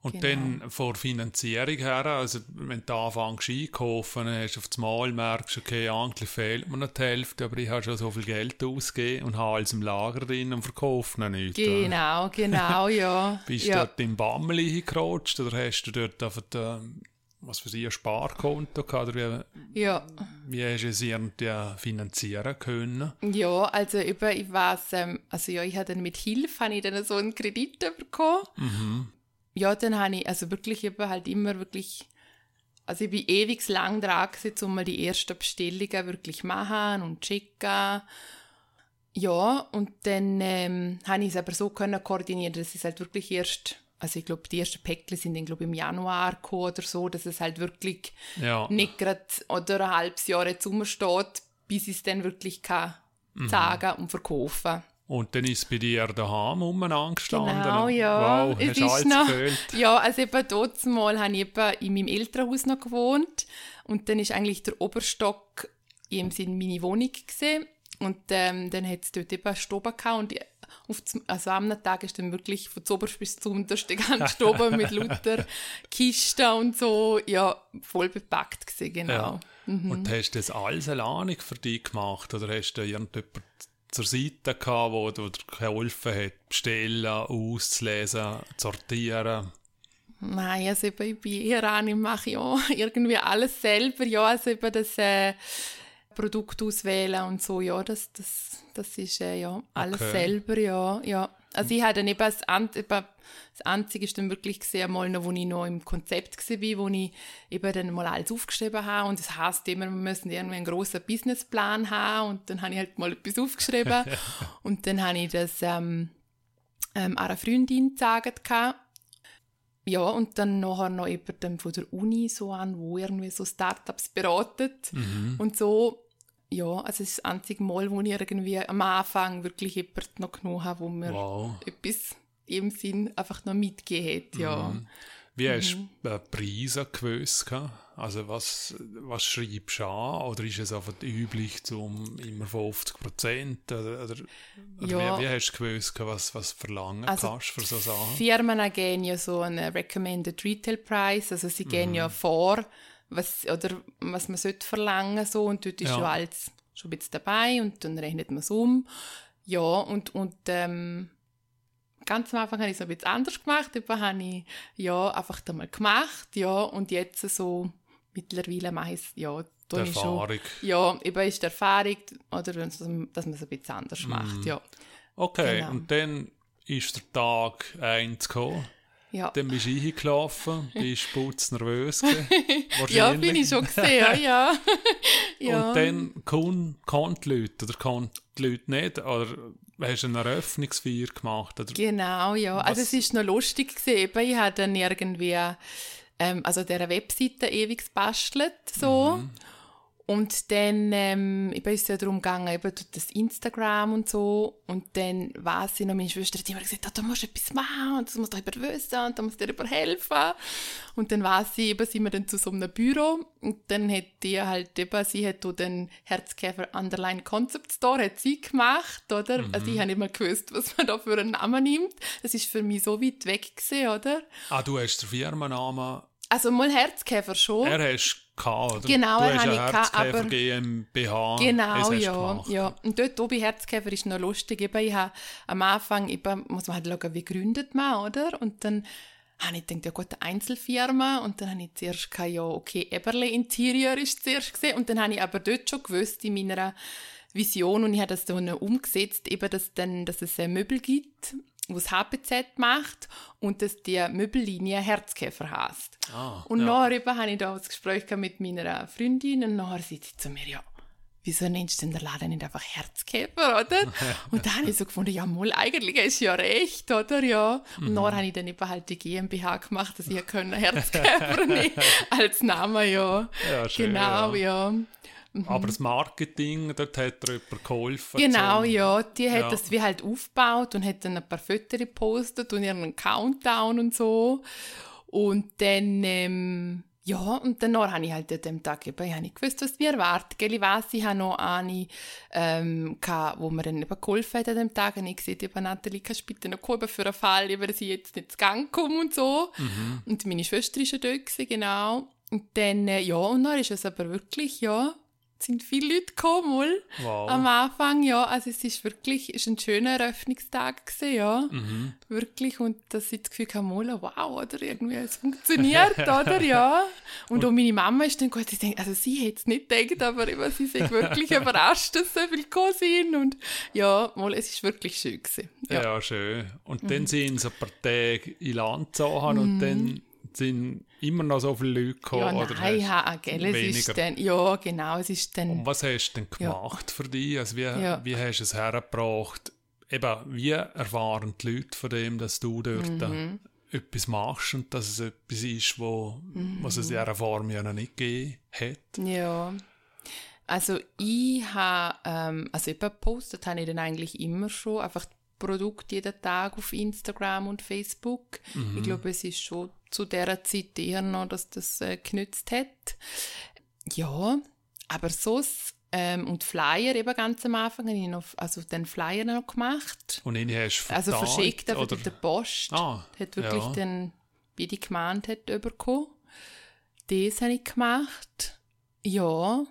Und Genau. dann vor Finanzierung her, also wenn du anfängst einkaufen, hast du auf das Mal merkst, okay, eigentlich fehlt mir noch die Hälfte, aber ich habe schon so viel Geld ausgegeben und habe alles im Lager drin und verkaufe noch nichts. genau, genau, <laughs> ja. Bist du ja. dort im Bammel hingerutscht oder hast du dort einfach, ähm, was für ein Sparkonto gehabt? Oder wie, ja. wie hast du es irgendwie finanzieren können? Ja, also eben, ich weiß, ähm, also ja, ich habe dann mit Hilfe habe ich dann so einen Kredit bekommen. Mhm. Ja, dann habe ich also wirklich eben halt immer wirklich, also ich bin ewig lang dran gewesen, um mal die ersten Bestellungen wirklich machen und checken. Ja, und dann ähm, habe ich es aber so können koordinieren, dass ich es halt wirklich erst also ich glaube, die ersten Päckchen sind dann, glaube im Januar gekommen oder so, dass es halt wirklich Ja. nicht gerade oder ein halbes Jahr jetzt rumsteht, bis ich es dann wirklich kann Mhm. sagen und verkaufen. Und dann ist es bei dir daheim umeinander. Genau, ja. Wow, es hast du noch, ja, also eben dort mal habe ich eben in meinem Elternhaus noch gewohnt und dann ist eigentlich der Oberstock im Sinn meine Wohnung gesehen und ähm, dann hat es dort eben Stube gehabt und auf zum, also am Tag ist dann wirklich von zuoberst bis zum untersten ganz <laughs> Stube mit lauter Kisten und so, ja, voll bepackt gesehen, genau. Ja. Und hast du das alles alleine für dich gemacht? Oder hast du irgendjemanden zur Seite gehabt, wo dir geholfen hat, bestellen, auszulesen, sortieren? Nein, also eben, ich bin eher an, ich mache ja irgendwie alles selber, ja, also eben das äh, Produkt auswählen und so, ja, das, das, das ist äh, ja alles Okay. selber, ja, ja. Also ich habe dann eben das, das Einzige ist dann wirklich gesehen, mal noch, wo ich noch im Konzept war, wo ich eben dann mal alles aufgeschrieben habe und das heisst immer, wir müssen irgendwie einen grossen Businessplan haben und dann habe ich halt mal etwas aufgeschrieben <laughs> und dann habe ich das ähm, ähm, einer Freundin gesagt. Ja, und dann nachher noch jemandem von der Uni so an, wo irgendwie so Startups beratet und so. Ja, also das ist das einzige Mal, wo ich irgendwie am Anfang wirklich jemanden noch genommen habe, wo mir Wow. etwas im Sinn einfach noch mitgegeben hat, ja. Wie hast Mhm. du äh, Preise gewusst? Also was, was schreibst du an? Oder ist es einfach üblich zum immer 50 Prozent? Oder, oder, Ja. wie, wie hast du gewusst, was, was verlangen Also kannst für so Sachen? Firmen geben ja so einen Recommended Retail Price, also sie geben Mhm. ja vor, was, oder was man sollte verlangen so und dort ist Ja. schon alles schon ein bisschen dabei und dann rechnet man es um. Ja, und, und ähm, ganz am Anfang habe ich es ein bisschen anders gemacht, eben habe ich ja einfach einmal gemacht, ja, und jetzt so mittlerweile mache ich es, ja, Die ich schon. Erfahrung. Ja, eben ist die Erfahrung, oder dass man es ein bisschen anders Mhm. macht, ja. Okay, Genau. und dann ist der Tag 1 gekommen. Ja. Dann bist du eingelaufen, <laughs> bist putznervös gewesen, <laughs> Ja, bin ich schon gesehen, ja, ja. <laughs> Und dann kann die Leute oder kann die Leute nicht? Oder hast du eine Eröffnungsfeier gemacht? Oder? Genau, ja. Also Was- es ist noch lustig gewesen. Ich habe dann irgendwie, ähm, also dieser Webseite ewig gebastelt, so. Mhm. Und dann ähm, eben ist es ja darum gegangen, eben durch das Instagram und so. Und dann weiß ich noch, meine Schwester hat immer gesagt, «Ah, da musst du etwas machen und das muss doch jemand wissen und da muss dir helfen. Und dann weiß ich, eben, sind wir dann zu so einem Büro und dann hat die halt eben, sie hat den Herzkäfer Underline Concept Store, hat sie gemacht, oder? Also ich habe nicht mal gewusst, was man da für einen Namen nimmt. Das ist für mich so weit weg gewesen, oder? Ah, du hast den Firmennamen, Also mal Herzkäfer schon. er hast gehabt, oder? Genau, du hast gehabt, Herzkäfer aber- GmbH. Genau, ja, ja. Und dort oben Herzkäfer ist noch lustig. Eben, ich habe am Anfang, eben, muss man halt schauen, wie gründet man, oder? Und dann habe ich gedacht, ja gut, eine Einzelfirma. Und dann habe ich zuerst gedacht, ja, okay, Eberle Interior ist zuerst gesehen. Und dann habe ich aber dort schon gewusst, in meiner Vision, und ich habe das dann umgesetzt, eben, dass, dann, dass es ein Möbel gibt, was HPZ macht und dass die Möbellinie Herzkäfer heißt. Ah, Und ja. nachher eben habe ich da das Gespräch mit meiner Freundin und nachher sagt sie zu mir, ja, wieso nennst du denn den Laden nicht einfach Herzkäfer, oder? <laughs> Und dann habe ich so gefunden, ja, mal, eigentlich ist ja recht, oder? Ja. Und Mhm. nachher habe ich dann eben halt die GmbH gemacht, dass ich können Herzkäfer <laughs> nehmen <laughs> als Name, ja. Ja, schön, genau, ja. Aber das Marketing, dort hat er jemand geholfen. Genau, zum- ja. Die hat Ja. das wie halt aufgebaut und hat dann ein paar Fotos gepostet und ihren Countdown und so. Und dann, ähm, ja, und dann habe ich halt an dem Tag eben, ich habe nicht gewusst, was mir erwartet. Gell, ich weiss, ich habe noch eine, ähm, gehabt, wo mir dann eben geholfen hat an dem Tag. Und ich gesagt, eben, Nathalie, kannst du bitte noch kommen für einen Fall, über ich jetzt nicht zu Gang komme und so. Und meine Schwester ist ja dort gewesen, genau. Und dann, äh, ja, und dann ist es aber wirklich, ja, sind viele Leute gekommen. Wow. Am Anfang, ja, also es ist wirklich, ist ein schöner Eröffnungstag gewesen, ja. Mhm. Wirklich, und dass ich das Gefühl mal, wow, oder irgendwie, es funktioniert, <laughs> oder, ja. Und, auch meine Mama ist dann gut, sie denkt, also sie hätte es nicht gedacht, aber eben, sie sind <laughs> wirklich überrascht, dass so viele gekommen sind und ja, mal, es ist wirklich schön gewesen. Ja, Ja. schön. Und Mhm. dann sind sie ein paar Tage in Land gezogen und dann sind immer noch so viele Leute gekommen. Ja, oder nein, ja, gell, es weniger? ist dann, ja, genau, es ist dann, Und was hast du denn Ja. gemacht für dich? Also wie, Ja. wie hast du es hergebracht? Eben, wie erfahren die Leute von dem, dass du dort Mhm. etwas machst und dass es etwas ist, wo, Mhm. was es in dieser Form ja noch nicht gegeben hat. Ja. Also ich habe, ähm, also eben gepostet habe ich dann eigentlich immer schon, einfach Produkte jeden Tag auf Instagram und Facebook. Ich glaube, es ist schon zu dieser Zeit eher noch, dass das äh, genützt hat. Ja, aber so ähm, und Flyer eben ganz am Anfang habe ich noch, also den Flyer noch gemacht. Und ihn hast du Also verteilt, verschickt einfach oder? mit der Post. Ah, hat wirklich ja. dann, wie die gemeint hat, bekommen. Das habe ich gemacht. Ja.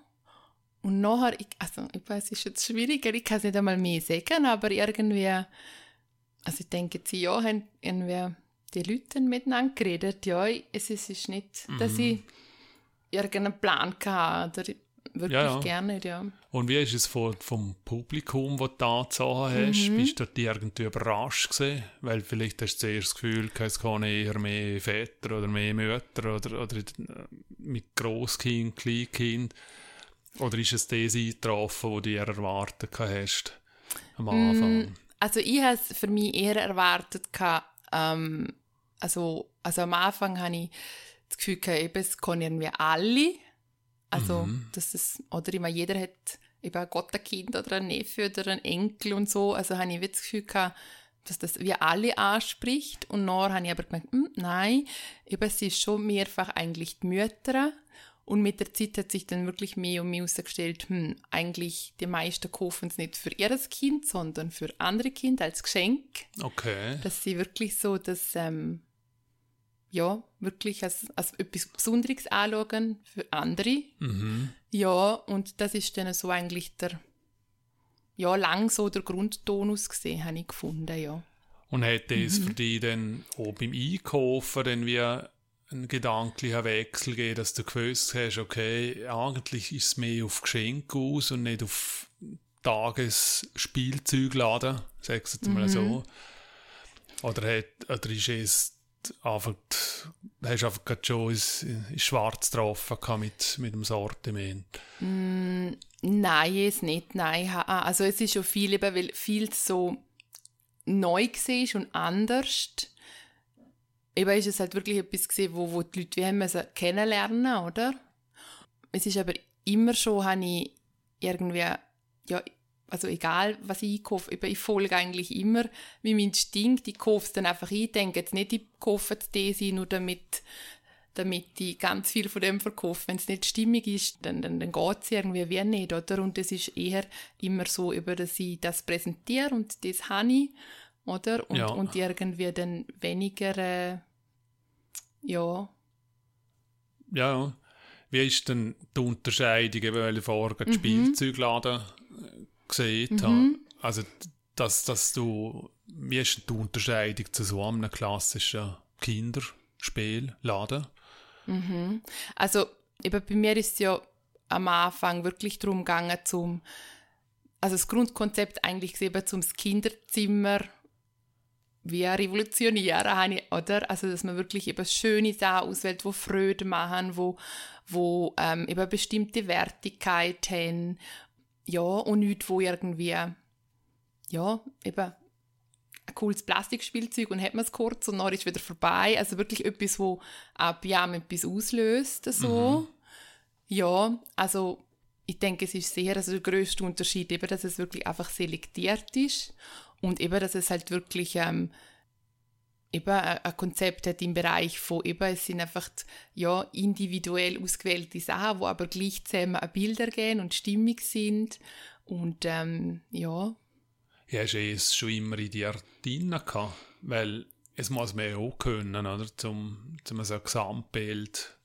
Und nachher, ich, also ich weiß, es ist jetzt schwieriger, ich kann es nicht einmal mehr sagen, aber irgendwie, also ich denke, sie ja haben irgendwie die Leute miteinander geredet. Ja, es ist, nicht, dass Mhm. ich irgendeinen Plan hatte oder wirklich Ja, ja. gerne, ja. Und wie ist es von, vom Publikum, das du da gezogen hast? Mhm. Bist du dort irgendwie überrascht gewesen? Weil vielleicht hast du zuerst das Gefühl, es kommen eher mehr Väter oder mehr Mütter oder, oder äh, mit Grosskind, Kleinkind. Oder ist es das eingetroffen, was du dir erwartet hast am Anfang? Also ich habe es für mich eher erwartet, ähm, also, also am Anfang habe ich das Gefühl, gehabt, eben, es können irgendwie alle. Also, dass es, oder immer jeder hat eben ein Gotterkind oder ein Neffe oder einen Enkel und so. Also habe ich das Gefühl gehabt, dass das wie alle anspricht. Und nachher habe ich aber gemerkt, hm, nein, eben, es ist schon mehrfach eigentlich die Mütter. Und mit der Zeit hat sich dann wirklich mehr und mehr herausgestellt, hm, eigentlich die meisten kaufen es nicht für ihr Kind, sondern für andere Kinder als Geschenk. Okay. Dass sie wirklich so das, ähm, ja, wirklich als, als etwas Besonderes anschauen für andere. Mhm. Ja, und das ist dann so eigentlich der, ja, lang so der Grundtonus gesehen, habe ich gefunden, ja. Und hat das Mhm. für dich dann auch beim Einkaufen dann wie einen gedanklichen Wechsel gegeben, dass du gewusst hast, okay, eigentlich ist es mehr auf Geschenke aus und nicht auf Tagesspielzeugladen, sagst du jetzt mal so. Mhm. Oder, hat, oder ist es einfach, hast du einfach gerade schon ins, ins Schwarz getroffen mit, mit dem Sortiment? Nein, es nicht, nein. ah, Also es ist schon viel, eben, weil viel so neu war und anders. Eben ist es halt wirklich etwas gesehen, wo, wo die Leute wie haben müssen kennenlernen, oder? Es ist aber immer schon, habe ich irgendwie, ja, also egal, was ich einkaufe, eben, ich folge eigentlich immer meinem Instinkt, ich kaufe es dann einfach ein, denke jetzt nicht, ich kaufe jetzt das ein, nur damit damit ich ganz viel von dem verkaufe. Wenn es nicht stimmig ist, dann, dann, dann geht es irgendwie wie nicht, oder? Und es ist eher immer so, über dass ich das präsentiere und das habe ich, oder? Und, Ja. und irgendwie dann weniger, äh, ja, Ja. Wie ist denn die Unterscheidung, ich vorher Mhm. Spielzeugladen äh, gesehen habe? Also, dass, dass du, wie ist die Unterscheidung zu so einem klassischen Kinderspielladen? Also, eben bei mir ist es ja am Anfang wirklich darum gegangen, zum, also das Grundkonzept eigentlich eben zum Kinderzimmer wie revolutionieren, habe oder? Also, dass man wirklich eben schöne Sachen auswählt, die Freude machen, wo, wo ähm, eben bestimmte Wertigkeit haben, ja, und nicht, wo irgendwie, ja, eben ein cooles Plastikspielzeug und hat man es kurz und dann ist wieder vorbei. Also wirklich etwas, wo bei einem etwas auslöst. So. Ja, also ich denke, es ist sehr, also der grösste Unterschied eben, dass es wirklich einfach selektiert ist und eben, dass es halt wirklich ähm, eben ein Konzept hat im Bereich von eben, es sind einfach ja, individuell ausgewählte Sachen, wo aber gleich zusammen Bilder gehen und stimmig sind und ähm, ja, Ja, hast du es schon immer in dir drin gehabt? Weil es muss man ja auch können, oder? Zum, zum so ein Gesamtbild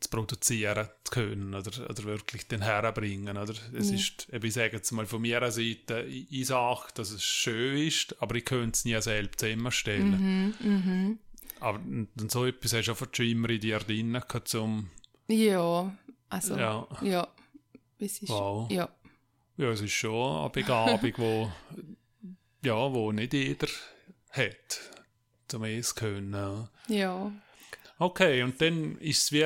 zu produzieren zu können oder, oder wirklich den herbringen, oder? Es ist, eben, ich sage jetzt mal von meiner Seite, ich, ich sage, dass es schön ist, aber ich könnte es nie selbst zusammenstellen. Aber n- n- so etwas hast du einfach schon immer in dir drin zum, ja, also ja, Ja, es ist, Wow. ja. ja, es ist schon eine Begabung, wo, <laughs> ja, wo nicht jeder hat, zum es können. ja. Ja, Okay, und dann ist es wie,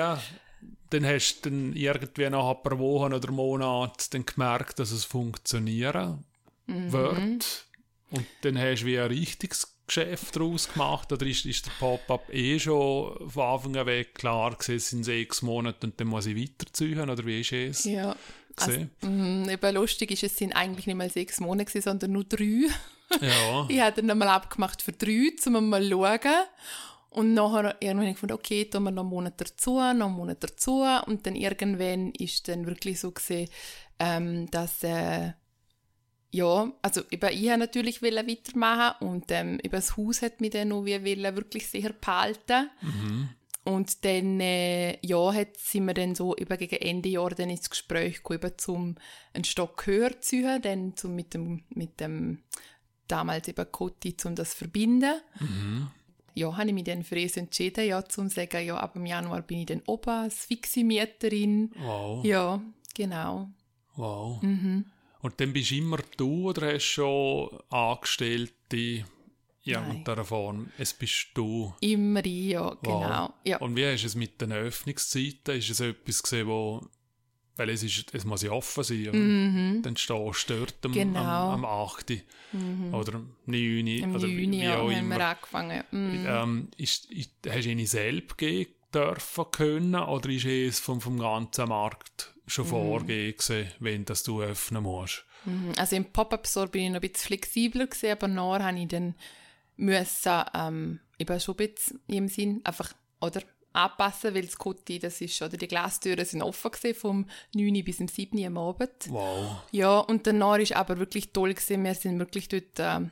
dann hast du dann irgendwie nach ein paar Wochen oder Monaten dann gemerkt, dass es funktionieren wird. Und dann hast du wie ein richtiges Geschäft daraus gemacht oder ist, ist der Pop-Up eh schon von Anfang an weg klar gewesen, es sind sechs Monate und dann muss ich weiterziehen oder wie ist es? Ja. Also, mh, eben lustig ist, es sind eigentlich nicht mal sechs Monate, gewesen, sondern nur drei. Ja. <laughs> ich habe dann einmal abgemacht für drei, um mal zu schauen. Und nachher irgendwann habe ich gefunden, okay, tun wir noch einen Monat dazu, noch einen Monat dazu. Und dann irgendwann ist dann wirklich so gesehen, ähm, dass, äh, ja, also eben, ich habe natürlich weitermachen und ähm, eben das Haus hat mich dann noch wie wirklich sehr behalten. Mhm. Und dann, äh, ja, hat, sind wir dann so eben gegen Ende Jahr dann ins Gespräch gekommen, zum einen Stock höher zu ziehen, dann zum, mit dem, mit dem damals eben Cotti, um das zu verbinden. Mhm. Ja, habe ich mich dann für es entschieden, ja, zum zu sagen, ja, ab dem Januar bin ich dann oben als fixe Mieterin. Wow. Ja, genau. Wow. Mhm. Und dann bist du immer du oder hast du schon Angestellte in irgendeiner Form? Es bist du. Immer ich, ja, genau. Wow. Ja. Und wie hast du es mit den Öffnungszeiten? Ist es etwas gesehen, wo weil es, ist, es muss ja offen sein. Und Dann stehst du dort am, Mhm. Genau. am, am 8. oder am 9. Im oder wie- Juni wie ja, auch haben wir immer. angefangen. Mhm. Ähm, ist, ist, hast du ihnen selbst geben dürfen können oder ist es vom, vom ganzen Markt Mhm. schon vorgegeben, gewesen, wenn das du öffnen musst? Mhm. Also im Pop-Up-Store bin ich noch ein bisschen flexibler gewesen, aber nachher habe ich dann müssen, ähm, eben schon ein bisschen im Sinn einfach, oder, anpassen, weil das Kotti, das ist, oder die Glastüren sind offen gewesen, vom 9 bis zum 7 am Abend. Wow. Ja, und danach ist aber wirklich toll gewesen, wir sind wirklich dort ähm,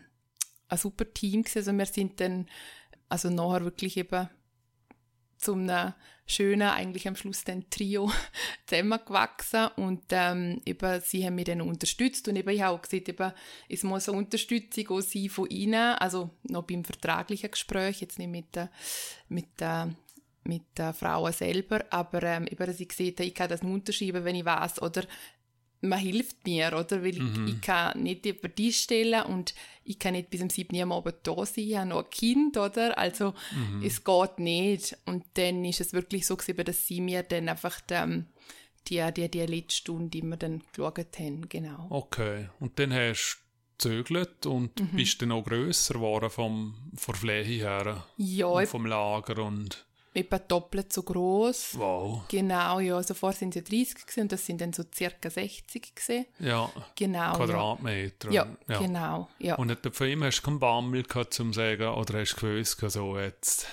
ein super Team gewesen, also wir sind dann, also nachher wirklich eben zum einem schönen, eigentlich am Schluss dann Trio <laughs> zusammengewachsen. Und ähm, eben, sie haben mich dann unterstützt. Und eben, ich habe auch gesehen, eben, es muss eine Unterstützung auch sein von ihnen, also noch beim vertraglichen Gespräch, jetzt nicht mit der, mit der mit der Frauen selber, aber ähm, eben, dass ich sehe, ich kann das nur unterschreiben, wenn ich weiß, oder man hilft mir, oder? Weil ich, ich kann nicht über die stellen und ich kann nicht bis zum 7. Uhr am Abend da sein, ich habe noch ein Kind, oder? Also, es geht nicht. Und dann ist es wirklich so gewesen, dass sie mir dann einfach die, die, die, die letzte Stunde immer dann geschaut haben, genau. Okay. Und dann hast du gezögert und Mhm. bist dann auch grösser geworden vom, von der Fläche her. Ja, und vom Lager und etwa doppelt so groß. wow. Genau, ja, also vorher sind es ja 30 gewesen, und das sind dann so circa 60 gesehen. Ja, Genau. Quadratmeter. Ja, ja, genau, ja. Und nicht von ihm hast du keinen Bammel gehabt, zum sagen, oder hast du gewusst, so jetzt.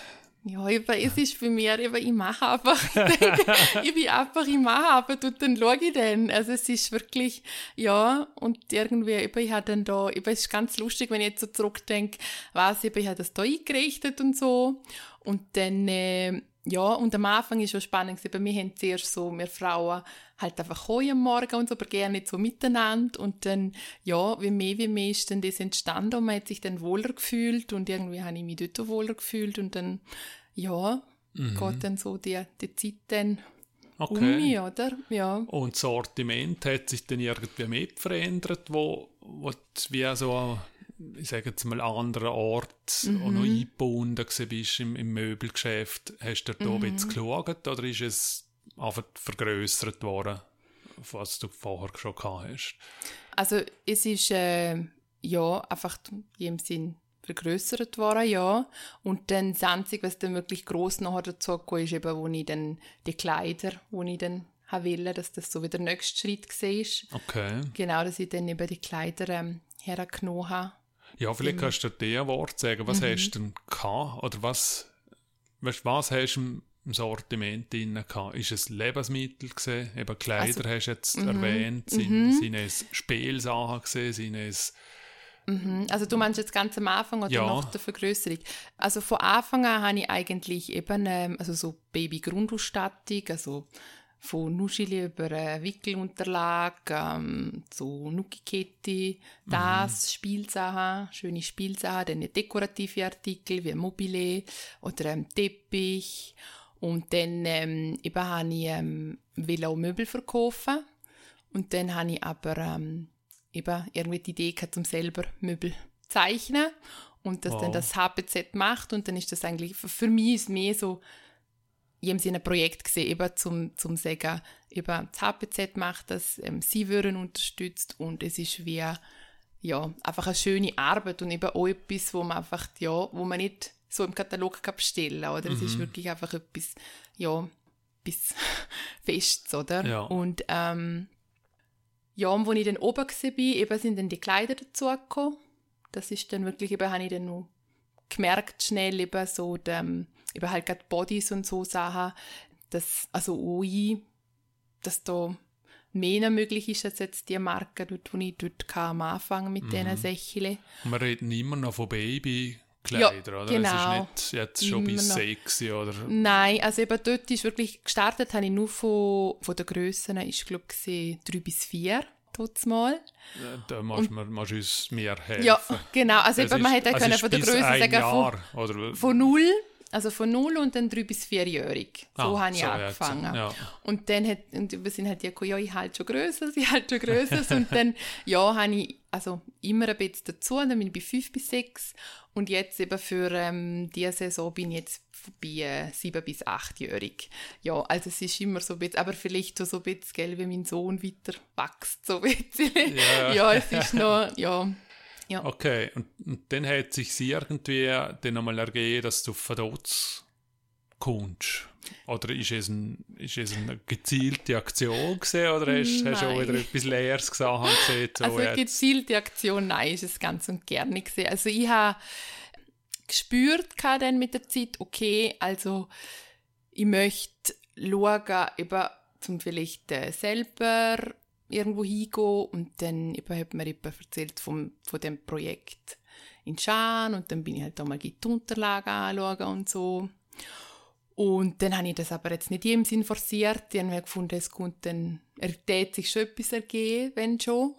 Ja, eben, es ist für mich, eben, ich mache einfach, ich, <laughs> denke, ich bin einfach, ich mache aber und dann schaue ich dann. Also es ist wirklich, ja, und irgendwie, eben, ich habe dann da, eben, es ist ganz lustig, wenn ich jetzt so zurückdenke, was, eben, ich habe das da eingerichtet und so. Und dann, äh, ja, und am Anfang ist schon spannend gewesen, wir haben zuerst so, wir Frauen, halt einfach am Morgen und so, aber gerne nicht so miteinander. Und dann, ja, wie mehr, wie mehr ist dann das entstanden und man hat sich dann wohler gefühlt und irgendwie habe ich mich dort wohler gefühlt und dann, ja, geht dann so die, die Zeit dann um Okay. mich, oder? Ja. Und das Sortiment hat sich dann irgendwie mit verändert, wo, wo wie so, ich sage jetzt mal, an anderen Ort Mhm. auch noch eingebunden gewesen bist im, im Möbelgeschäft. Hast du da Mhm. ein bisschen geschaut oder ist es einfach vergrößert worden, was du vorher schon gehabt hast? Also es ist äh, ja einfach in dem Sinn vergrößert worden, ja. Und dann das Einzige, was dann wirklich gross nachher dazu kam, ist eben, wo ich dann die Kleider, wo ich dann haben wollte, dass das so wieder der nächste Schritt war. Okay. Genau, dass ich dann eben die Kleider ähm, hergenommen habe. Ja, vielleicht kannst du dir ein Wort sagen. Was hast du denn gehabt? Oder was, weißt, was hast du im- im Sortiment drin gehabt? Ist es Lebensmittel gesehen? Eben Kleider hast du jetzt erwähnt. Sind, sind es Spielsachen gesehen? Sind es Also du meinst jetzt ganz am Anfang oder Ja. nach der Vergrößerung? Also von Anfang an habe ich eigentlich eben ähm, also so Baby-Grundausstattung, also von Nuscheli über äh, Wickelunterlage, ähm, so Nuki-Kette, das, Spielsachen, schöne Spielsachen, dann dekorative Artikel wie Mobile oder ähm, Teppich. Und dann ähm, eben habe ich ähm, will auch Möbel verkaufen. Und dann habe ich aber ähm, eben irgendwie die Idee gehabt, um selber Möbel zu zeichnen und das Wow. dann das HPZ macht und dann ist das eigentlich, für- für mich ist mehr so, in dem Sinne ein Projekt gesehen, eben zum, zum sagen, eben das HPZ macht das, ähm, sie würden unterstützt und es ist wie ja, einfach eine schöne Arbeit und eben auch etwas, wo man einfach, ja, wo man nicht so im Katalog kann bestellen kann, oder? Es ist wirklich einfach etwas, ja, etwas <laughs> Festes, oder? Ja. Und, ähm, ja, und als ich dann oben war, eben sind dann die Kleider dazugekommen. Das ist dann wirklich, eben habe ich dann noch gemerkt schnell, eben so, dem, eben halt gerade Bodies und so Sachen, dass, also ui, dass da mehr möglich ist als jetzt die Marke, dort, wo ich dort kam, am Anfang mit diesen Sächele. Wir reden immer noch von Babykleidern, oder? genau. Es ist nicht jetzt schon bis sexy, oder? Nein, also eben dort ist wirklich, gestartet habe ich nur von, von den Grössen, ich glaube, drei bis vier, dort mal. Da musst du uns mehr helfen. Ja, genau, also eben, man hätte können ist von der Größe sagen, von, Jahr, oder? von null, also von null und dann drei bis vierjährig. So Ah, habe ich so angefangen. ja. Und dann hat, und wir sind halt die, ja, ich halt schon grösser, sie halt schon grösser. und dann, ja, habe ich also immer ein bisschen dazu. Und dann bin ich bei fünf bis sechs. Und jetzt eben für ähm, diese Saison bin ich jetzt bei äh, sieben bis achtjährig. Ja, also es ist immer so ein bisschen, aber vielleicht so ein bisschen, gell, wie mein Sohn weiter wächst, so ein bisschen. Ja. ja, es ist noch, ja. Ja. Okay, und, und dann hat sich irgendwie dann einmal ergeben, dass du Verdotz kommst. Oder ist es, ein, ist es eine gezielte Aktion gewesen, oder hast, hast du auch wieder etwas Leeres gesehen, so Also jetzt, gezielte Aktion, nein, ist es ganz und gern nicht gesehen. Also ich habe gespürt dann mit der Zeit, okay, also ich möchte schauen, eben zum vielleicht äh, selber irgendwo hingehen und dann hat mir jemand erzählt vom, von dem Projekt in Schaan und dann bin ich halt auch mal die Unterlagen anschauen und so. Und dann habe ich das aber jetzt nicht in dem Sinn forciert. Ich habe gefunden, es kommt dann, er tät sich schon etwas ergeben, wenn schon.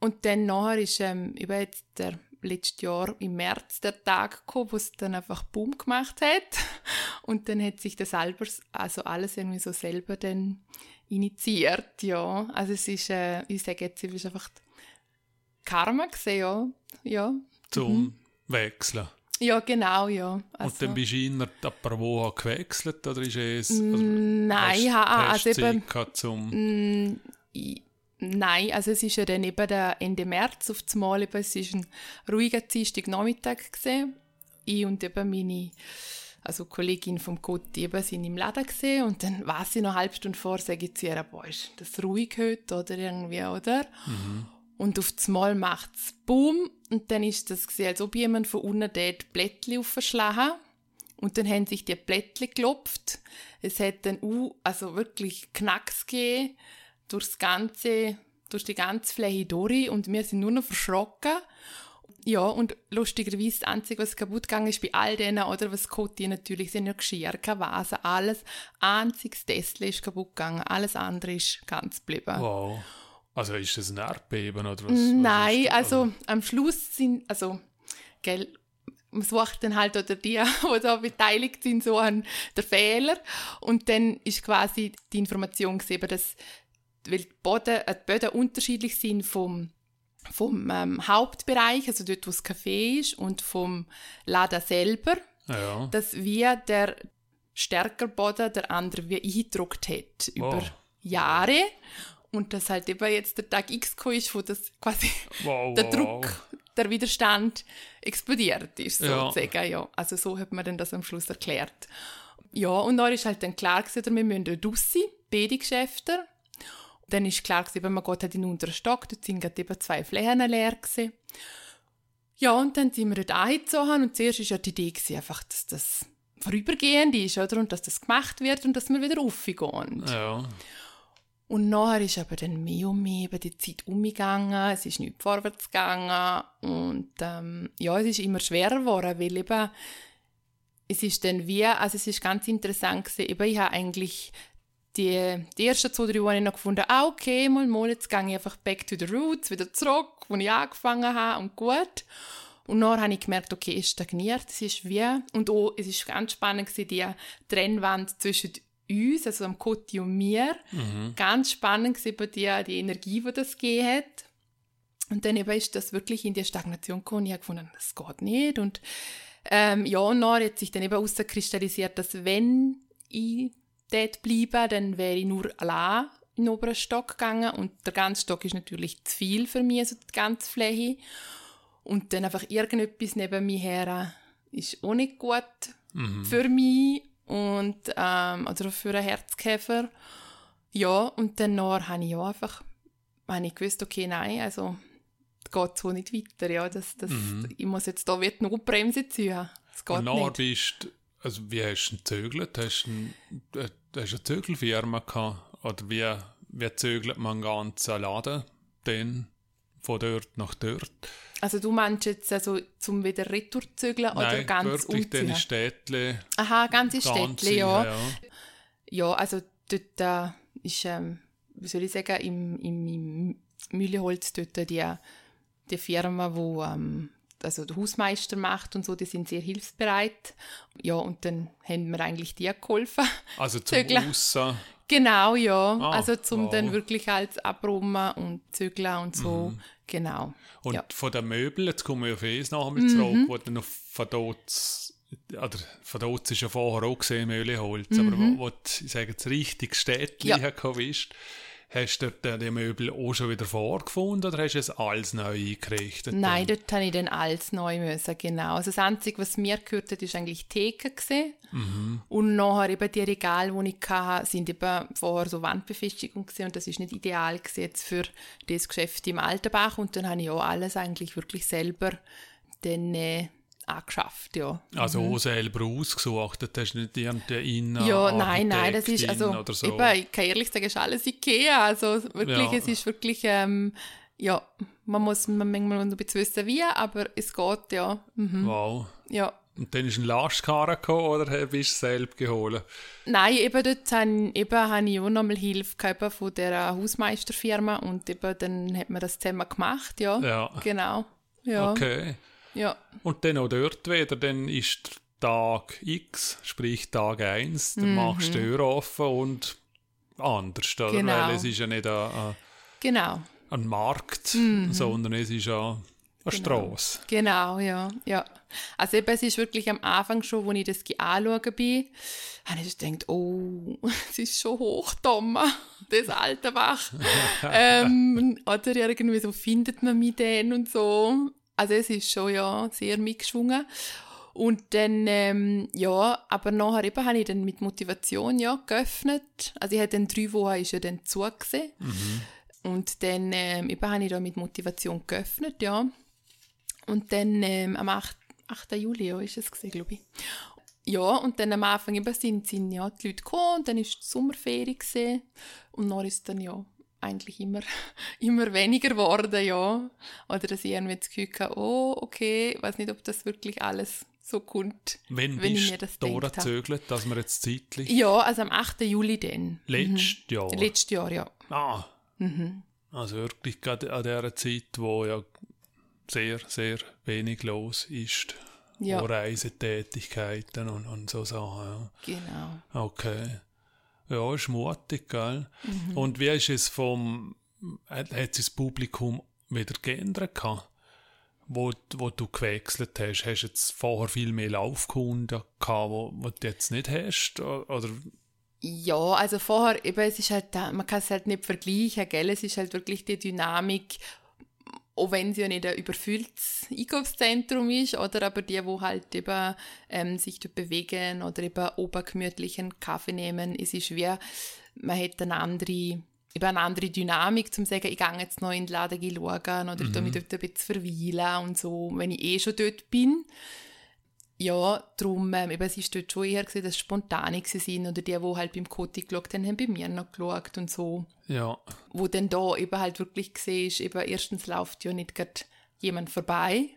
Und dann nachher ist ähm, eben jetzt der letztes Jahr im März der Tag gekommen, wo es dann einfach Boom gemacht hat. <laughs> Und dann hat sich das selber, also alles irgendwie so selber dann initiiert, ja. Also es ist, äh, ich sage jetzt, es ist einfach Karma gesehen, ja. Ja, zum Wechseln. ja genau, ja. Und Also, dann bist du innerhalb ein paar Wochen gewechselt, oder ist es... Mm, nein, hast, ich habe also eben- zum... Mm, Nein, also es ist ja dann eben der Ende März auf das Mal, eben, es ist ein ruhiger Dienstagnachmittag gesehen. Ich und eben meine also Kollegin vom Kotti eben sind im Laden gesehen und dann war sie noch eine halbe Stunde vor, sage ich zu ihr, boah, ist das ruhig heute oder irgendwie, oder? Und auf das Mal macht es Boom und dann ist das gesehen, als ob jemand von unten dort Blättchen aufgeschlagen und dann haben sich die Blättchen geklopft. Es hat dann uh, also wirklich Knacks gegeben durchs ganze, durch die ganze Fläche durch und wir sind nur noch verschrocken. Ja, und lustigerweise das Einzige, was kaputt gegangen ist bei all denen, oder was Kotti natürlich, sind ja Geschirr, keine Vasen, alles. Einziges Tesla ist kaputt gegangen, alles andere ist ganz geblieben. Wow. Also ist das ein Erdbeben oder was? was Nein, ist, also am Schluss sind, also, gell, man sucht dann halt, oder die, <laughs> die da beteiligt sind, so an der Fehler. Und dann ist quasi die Information gesehen, dass, weil die Boden, äh, die Böden unterschiedlich sind vom, vom ähm, Hauptbereich, also dort, wo das Café ist, und vom Laden selber, Ja. dass wir der stärker Boden der andere wie eingedruckt hat über Wow. Jahre. Und dass halt eben jetzt der Tag X gekommen ist, wo das quasi Wow, der wow, Druck, der Widerstand explodiert ist, Ja. sozusagen. Ja. Also so hat man dann das am Schluss erklärt. Ja, und dann ist halt dann klar gewesen, wir müssen dort raus, beide Geschäfte. Und dann ist klar gewesen, man geht halt in den unteren Stock, dort sind gerade eben zwei Flächen leer gewesen. Ja, und dann sind wir dort eingezogen und zuerst war ja die Idee gewesen, einfach, dass das vorübergehend ist, oder? Und dass das gemacht wird und dass wir wieder raufgehen. Ja. Und nachher ist aber dann mehr und mehr eben die Zeit umgegangen, es ist nicht vorwärts gegangen und ähm, ja, es ist immer schwerer geworden, weil eben es ist dann wie, also es ist ganz interessant gewesen, eben ich habe eigentlich die, die ersten zwei, drei Jahre noch gefunden, ah, okay, mal, mal, jetzt gehe ich einfach back to the roots, wieder zurück, wo ich angefangen habe und gut. Und dann habe ich gemerkt, okay, es stagniert, es ist wie, und auch, es ist ganz spannend gewesen, die Trennwand zwischen uns, also am Kotti und mir, ganz spannend gewesen, bei dir, die Energie, die das gegeben hat. Und dann eben ist das wirklich in die Stagnation gekommen. Ich habe gefunden, das geht nicht. Und ähm, ja, und dann hat sich dann eben herauskristallisiert, dass wenn ich dort bleibe, dann wäre ich nur allein in den oberen Stock gegangen und der ganze Stock ist natürlich zu viel für mich, also die ganze Fläche. Und dann einfach irgendetwas neben mir her ist auch nicht gut für mich und ähm, also für einen Herzkäfer. Ja, und dann habe ich auch einfach habe ich gewusst, okay, nein, also geht so nicht weiter. Ja, das, das, Ich muss jetzt da wieder eine Bremse ziehen. Das geht Und nicht. bist also wie hast du ihn gezögert? Hast du ein, äh, hast du eine Zögelfirma gehabt? Oder wie, wie zögelt man einen ganzen Laden dann von dort nach dort? Also du meinst jetzt also zum wieder retour zügeln oder Nein, ganz wirklich umziehen? dann Städtle. Aha, ganze, Städtle, ja. ja. Ja, also dort äh, ist, ähm, wie soll ich sagen, im, im, im Mühleholz dort die, die Firma, wo ähm, also der Hausmeister macht und so, die sind sehr hilfsbereit. Ja, und dann haben wir eigentlich die geholfen. Also <laughs> zum. Aussen. genau, ja. Ah, also zum wow. dann wirklich als abräumen und zügeln und so. Genau. Und Ja. von den Möbeln, jetzt kommen wir auf noch Mhm. einmal zurück, wo du noch von dort, oder von dort ist ja vorher auch gesehen, Mühleholz, aber wo, wo ich sage jetzt, richtig Städtchen Mhm. Ja. ja. Hast du dort die Möbel auch schon wieder vorgefunden oder hast du es alles neu eingerichtet? Nein, dann? dort habe ich dann alles neu müssen, genau. Also das Einzige, was mir gehört hat, ist eigentlich die Theke gewesen. Und nachher eben die Regale, die ich hatte, sind eben vorher so Wandbefestigung gewesen und das ist nicht ideal gewesen jetzt für das Geschäft im Alterbach und dann habe ich auch alles eigentlich wirklich selber dann äh, angeschafft, ja. Also auch selber ausgesucht, das hast du nicht irgendeinen Innen Ja, nein, nein, das ist also, so. eben, ich kann ehrlich sagen, ist alles Ikea, also wirklich, Ja. es ist wirklich, ähm, ja, man muss man manchmal noch ein bisschen wissen, wie, aber es geht, ja, mhm. Wow. ja. Und dann ist ein Lastkarren gekommen oder bist du selbst geholt? Nein, eben dort habe, eben habe ich auch nochmal Hilfe gehabt von der Hausmeisterfirma und eben dann hat man das zusammen gemacht, ja. Ja. Genau, ja. Okay. Ja, Und dann auch dort wieder, dann ist Tag X, sprich Tag 1, dann machst du die Tür offen und anders, oder? Mhm. Genau. Weil es ist ja nicht ein, ein, genau. ein Markt, sondern es ist ja eine Straße. Genau, ja, ja. Also eben, es ist wirklich am Anfang schon, als ich das anschauen bin, habe ich gedacht, oh, <laughs> es ist schon hoch, Thomas, das alte Bach. <laughs> ähm, oder irgendwie so findet man mich denn und so. Also es ist schon, ja, sehr mitgeschwungen. Und dann, ähm, ja, aber nachher eben habe ich dann mit Motivation, ja, geöffnet. Also ich hatte dann drei Wochen, ist ja dann zugesehen. Und dann, ähm, eben habe ich da mit Motivation geöffnet, ja. Und dann ähm, am 8, 8. Juli ja, ist es glaube ich. Ja, und dann am Anfang eben sind, sind ja die Leute gekommen und dann ist die Sommerferie gewesen. und dann ist dann ja eigentlich immer, <laughs> immer weniger geworden, ja. Oder dass ich irgendwie das Gefühl hatte, oh, okay, ich weiß nicht, ob das wirklich alles so kommt, Wenn, wenn ich mir das habe. durchgezögert, dass wir jetzt zeitlich... Ja, also am 8. Juli dann. Letztes Jahr. Letztes Jahr, ja. Ah. Mhm. Also wirklich gerade an der Zeit, wo ja sehr, sehr wenig los ist. Ja. Wo Reisetätigkeiten und, und so Sachen. Ja. Genau. Okay. Ja, ist mutig, gell? Mhm. Und wie ist es vom, hat, sich das Publikum wieder geändert gehabt? Wo, wo du gewechselt hast? Hast du jetzt vorher viel mehr Laufkunden gehabt, wo, wo du jetzt nicht hast? Oder, Ja, also vorher, eben, es ist halt, man kann es halt nicht vergleichen, gell? Es ist halt wirklich die Dynamik, auch wenn es ja nicht ein überfülltes Einkaufszentrum ist, oder aber die, wo halt eben ähm, sich dort bewegen oder eben obergemütlichen Kaffee nehmen, es ist wie, man hat eine andere, eben eine andere Dynamik, zum sagen, ich gehe jetzt noch in den Laden schauen oder mhm. mich dort ein bisschen verweilen und so, wenn ich eh schon dort bin. Ja, darum, ähm, eben, es ist dort schon eher gewesen, dass Spontane sind oder die, die halt beim Koti geschaut haben, haben bei mir noch geschaut und so. ja. Wo dann da eben halt wirklich gesehen ist, eben erstens läuft ja nicht gerade jemand vorbei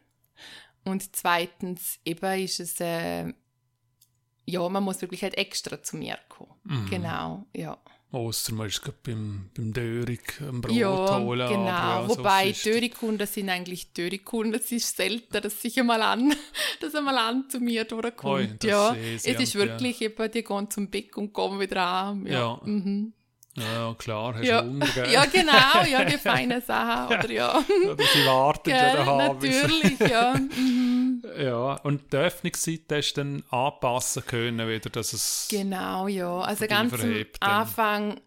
und zweitens eben ist es, äh, ja, man muss wirklich halt extra zu mir kommen. Genau, ja. Ausser man ist gerade beim, beim Dörig ein Brot ja, holen. genau. aber ja, Wobei ist- Dörikunden sind eigentlich Dörikunden. Es ist selten, dass sich einmal an, <laughs> dass einmal an zu mir durchkommt. ja, sehe es ist ja. wirklich eben, die gehen zum Bäck und kommen wieder an. Ja, Ja. Mhm. Ja, klar, hast ja. du Hunger, gell? ja genau, ja, die <laughs> feinen Sachen. Oder ja, Oder sie warten schon Gell, daheim. bis- natürlich, ja. <laughs> Mhm. Ja, und die Öffnungszeit hast du dann anpassen können, wieder, dass es... Genau, ja. Also ganz am. Anfang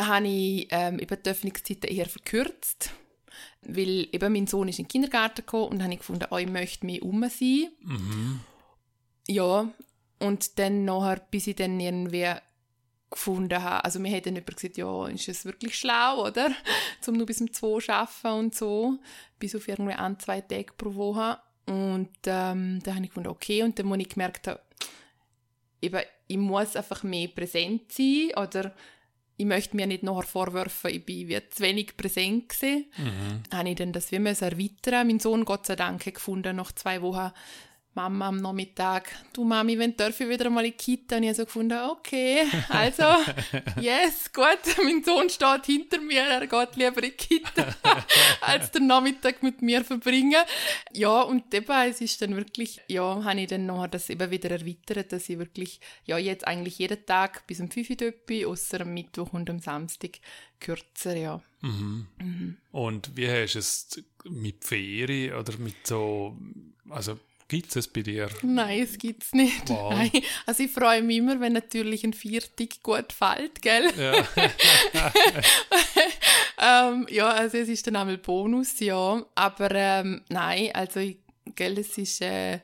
habe ich ähm, eben die Öffnungszeiten eher verkürzt, weil eben mein Sohn ist in den Kindergarten gekommen und habe ich gefunden, oh, ich möchte mehr um sein. Mhm. Ja, und dann nachher, bis ich dann irgendwie gefunden habe, also mir hat dann jemand gesagt, ja, ist es wirklich schlau, oder? <laughs> Zum nur bis um zwei arbeiten und so, bis auf irgendwie ein, zwei Tage pro Woche. Und ähm, dann habe ich gefunden, okay, und dann, wo ich gemerkt habe, eben, ich muss einfach mehr präsent sein, oder ich möchte mir nicht nachher vorwerfen, ich bin wie zu wenig präsent gewesen, Mhm. habe ich dann das wie erweitern. Mein Sohn, Gott sei Dank, gefunden, nach zwei Wochen, Mama am Nachmittag, du Mami, wenn darf ich wieder mal in die Kita? Und ich habe so gefunden, okay, also, <laughs> yes, gut, <laughs> mein Sohn steht hinter mir, er geht lieber in die Kita, <laughs> als den Nachmittag mit mir verbringen. Ja, und es ist dann wirklich, ja, habe ich dann nachher das eben wieder erweitert, dass ich wirklich, ja, jetzt eigentlich jeden Tag bis um 5 Uhr dort bin, außer am Mittwoch und am Samstag kürzer, ja. Und wie hast du es mit Ferien oder mit so, also gibt es es bei dir? Nein, es gibt's nicht. Wow. Nein. Also ich freue mich immer, wenn natürlich ein Viertig gut fällt, gell? Ja. <laughs> ähm, ja, also es ist dann einmal Bonus, ja. Aber ähm, nein, also ich, gell, es ist äh,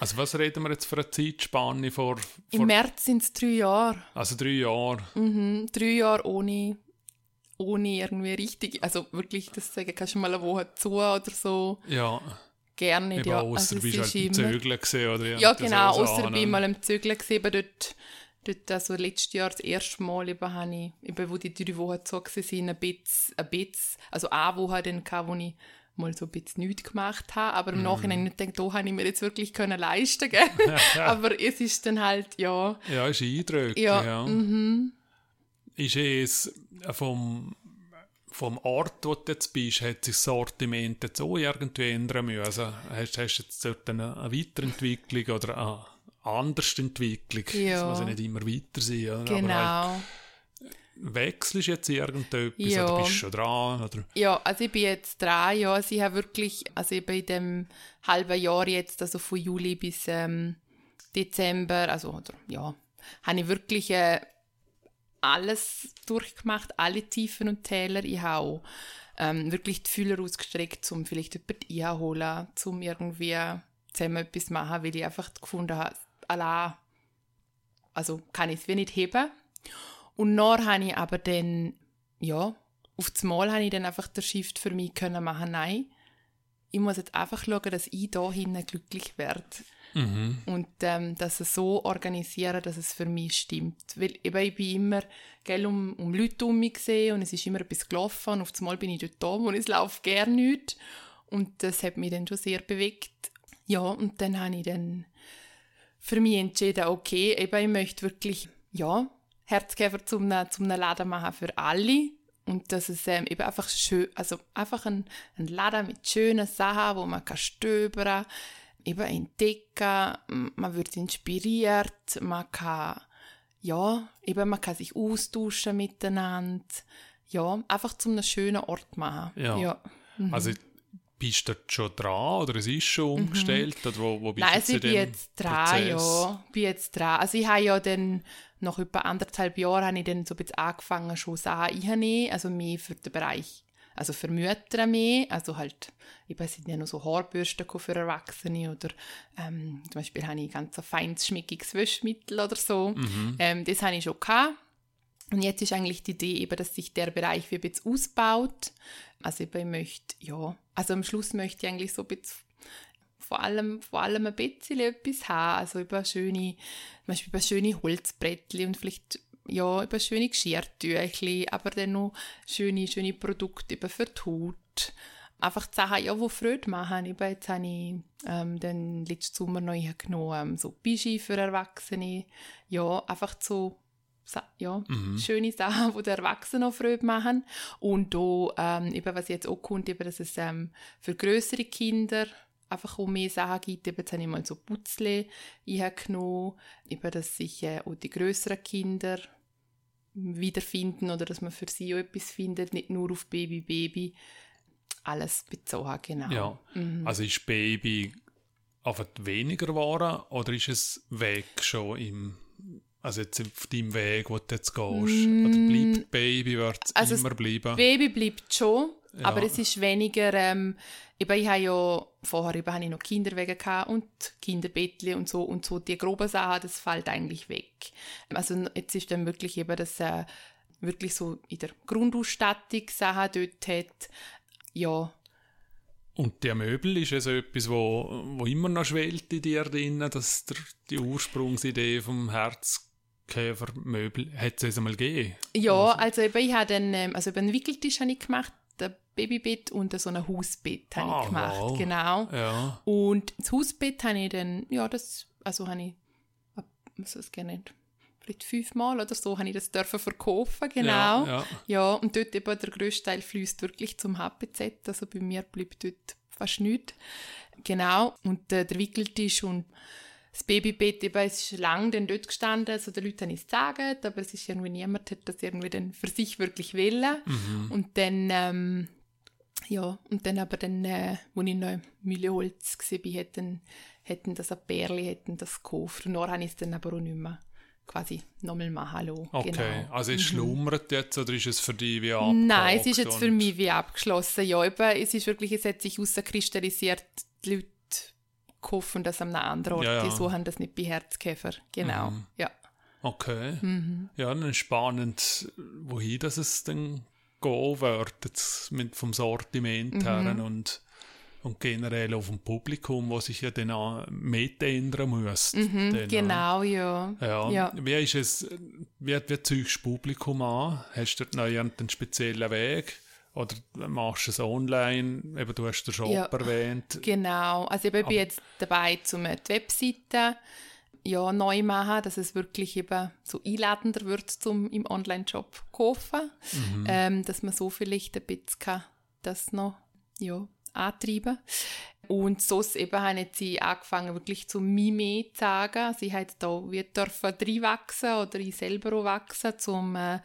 Also was reden wir jetzt für eine Zeitspanne vor, im vor März sind es drei Jahre. also drei Jahren? Mhm, drei Jahre ohne, ohne irgendwie richtig, also wirklich, das sagen kannst du mal eine Woche zu oder so. Ja, Gerne nicht, eben ja. ausser Also du bist halt Zögeln gesehen oder Ja, genau, so außer an, bei mal im Zügeln gesehen, eben dort, dort also letztes Jahr das erste Mal eben, habe ich, eben, wo die drei Wochen zu sind, ein bisschen, ein bisschen, also eine Woche dann gehabt, wo ich mal so ein bisschen nichts gemacht habe, aber im Mhm. Nachhinein nicht gedacht, da habe ich mir jetzt wirklich können leisten gell? <laughs> <laughs> aber es ist dann halt, ja, Ja, ist eindrücklich. ja, Ja. mhm. Ist es vom, vom Ort, wo du jetzt bist, hat sich das Sortiment jetzt auch irgendwie ändern müssen? Also hast, du jetzt dort eine, eine Weiterentwicklung oder eine Andersentwicklung? Ja. Das muss ja nicht immer weiter sein. oder? Aber halt, genau. wechselst du jetzt irgendetwas Ja. oder bist du schon dran? Oder? Ja, also ich bin jetzt dran, ja. Also ich habe wirklich, also ich bin in dem halben Jahr jetzt, also von Juli bis ähm, Dezember, also oder, ja, habe ich wirklich äh, alles durchgemacht, alle Tiefen und Täler. Ich habe auch ähm, wirklich die Fühler ausgestreckt, um vielleicht jemanden einholen, um irgendwie zusammen etwas machen, weil ich einfach gefunden habe, allein, also kann ich es wie nicht heben. Und dann habe ich aber dann, ja, auf das Mal habe ich dann einfach den Shift für mich können machen, nein, ich muss jetzt einfach schauen, dass ich da hinten glücklich werde. Mhm. Und ähm, das so organisieren, dass es für mich stimmt. Weil eben, ich bin immer gell, um, um Leute um mich gesehen und es ist immer etwas gelaufen und auf das Mal bin ich dort da und es läuft gerne nicht. Und das hat mich dann schon sehr bewegt. Ja, und dann habe ich dann für mich entschieden, okay, eben, ich möchte wirklich, ja, Herzgeber zum, zum Laden machen für alle. Und dass es ähm, eben einfach schön, also einfach ein, ein Laden mit schönen Sachen, wo man kann stöbern, eben entdecken, man wird inspiriert, man kann, ja, eben man kann sich austauschen miteinander, ja, einfach zum einem schönen Ort machen. Ja. ja. Also bist du schon dran oder es ist schon umgestellt? Oder wo, wo bist Mhm. Nein, du also ich in bin jetzt dran, Prozess? ja. bin jetzt dran. Also ich habe ja dann, nach etwa anderthalb Jahren, habe ich dann so ein bisschen angefangen, schon Sachen einzunehmen, also mehr für den Bereich, also für Mütter mehr, also halt, ich weiß nicht, noch so Haarbürsten für Erwachsene oder ähm, zum Beispiel habe ich ganz ein feines, schmickiges Wäschmittel oder so. Mhm. Ähm, das habe ich schon gehabt. Und jetzt ist eigentlich die Idee eben, dass sich der Bereich wie ein bisschen ausbaut. Also ich möchte, ja, also am Schluss möchte ich eigentlich so ein bisschen vor allem, vor allem ein bisschen etwas haben. Also über schöne, zum Beispiel über schöne Holzbrettchen und vielleicht ja, über schöne Geschirrtücher, aber dann noch schöne, schöne Produkte über für die Haut. Einfach die Sachen, ja, die Freude machen. Eben jetzt habe ich ähm, den letzten Sommer noch genommen, ähm, so Bischi für Erwachsene. Ja, einfach so ja, schöne Sachen, die den Erwachsenen auch Freude machen. Und da, ähm, eben, was jetzt auch kommt, eben, dass es ähm, für größere Kinder einfach auch mehr Sachen gibt. Eben, jetzt habe ich mal so Putzle genommen, eben, dass sich äh, auch die größeren Kinder wiederfinden oder dass man für sie auch etwas findet, nicht nur auf Baby, Baby. Alles bezogen, genau. Ja, also ist Baby einfach weniger geworden oder ist es weg schon im, also jetzt auf deinem Weg, wo du jetzt gehst? Mm, Oder bleibt Baby, wird es also immer bleiben? Baby bleibt schon, ja. aber es ist weniger, ähm, eben, ich habe ja, vorher eben, habe ich noch Kinderwege gehabt und Kinderbettli und so, und so die groben Sachen, das fällt eigentlich weg. Also jetzt ist dann wirklich eben das, äh, wirklich so in der Grundausstattung Sachen dort hat, ja, und die Möbel ist also etwas, wo, wo immer noch schwelt in dir drin, dass der, die Ursprungsidee vom Herzkäfermöbel hat es einmal gegeben? Ja, also, also eben, ich habe einen, ähm, also einen Wickeltisch habe ich gemacht, ein Babybett und so ein Hausbett habe ah, ich gemacht, wow. genau. Ja. Und das Hausbett habe ich dann, ja, das, also habe ich, was ist das genannt? vielleicht fünfmal oder so, habe ich das dürfen verkaufen, genau. Ja, ja. ja, und dort eben der grösste Teil fließt wirklich zum HPZ, also bei mir bleibt dort fast nichts. Genau, und äh, der Wickeltisch und das Babybett, eben, es ist lange dann dort gestanden, also den Leuten habe ich es gesagt, aber es ist irgendwie niemand, hat das irgendwie dann für sich wirklich wollen. Mhm. Und dann, ähm, ja, und dann aber dann, äh, als ich noch in Mühleholz war, hätten, hätten das ein Pärchen, hätten das gekauft. Und dann habe ich es dann aber auch nicht mehr quasi nochmal machen lassen. Okay, genau. also es mhm. schlummert jetzt oder ist es für dich wie abgeschlossen? Nein, es ist jetzt für mich wie abgeschlossen. Ja, eben, es ist wirklich, es hat sich herauskristallisiert, die Leute kaufen das an einem anderen Ort, ja, ja. die suchen das nicht bei Herzkäfer. Genau, mhm. ja. Okay. Mhm. Ja, dann spannend, wohin das es dann gehen wird, jetzt mit, vom Sortiment mhm. her und und generell auf dem Publikum, wo sich ja dann auch mitändern muss. Mhm, dann, genau, ja. ja. ja. Wie ist es, wie, wie du Publikum an? Hast du dort noch einen speziellen Weg? Oder machst du es online? Eben, du hast den Shop ja, erwähnt. Genau, also ich bin Aber, jetzt dabei, um die Webseite ja, neu machen, dass es wirklich eben so einladender wird, zum im Online-Shop zu kaufen. Mhm. Ähm, dass man so vielleicht ein bisschen das noch ja, antreiben. Und so eben haben sie angefangen, wirklich zu Mime zu sagen. Sie hat da wie dürfen wachsen oder ich selber auch wachsen, um äh,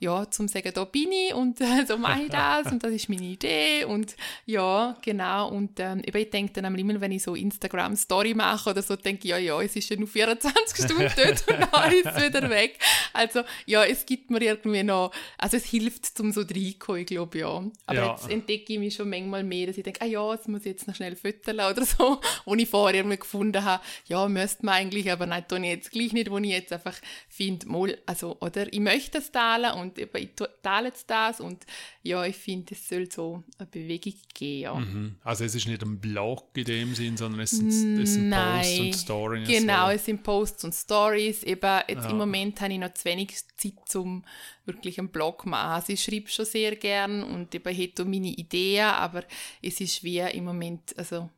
ja, zum sagen, da bin ich und äh, <laughs> so mache ich das und das ist meine Idee und ja, genau und ähm, ich denke dann immer, wenn ich so Instagram-Story mache oder so, denke ich, ja, ja, es ist ja nur 24 Stunden <laughs> dort und dann ist es wieder weg. Also ja, es gibt mir irgendwie noch, also es hilft zum so reinkommen, ich glaube, ja. Aber ja. jetzt entdecke ich mich schon manchmal mehr, dass ich denke, ah ja, das muss ich jetzt noch schnell füttern oder so, <laughs> wo ich vorher irgendwie gefunden habe, ja, müsste man eigentlich, aber nein, tue ich jetzt gleich nicht, wo ich jetzt einfach finde, mal, also, oder ich möchte es teilen und und eben, ich teile jetzt das und ja, ich finde, es soll so eine Bewegung geben. Ja. Mhm. Also es ist nicht ein Blog in dem Sinn, sondern es sind, es sind Posts und Stories. Genau, so. es sind Posts und Stories. Eben, jetzt ja. im Moment habe ich noch zu wenig Zeit, um wirklich einen Blog zu machen. Also ich schreibe schon sehr gern und eben hätte meine Ideen, aber es ist wie im Moment, also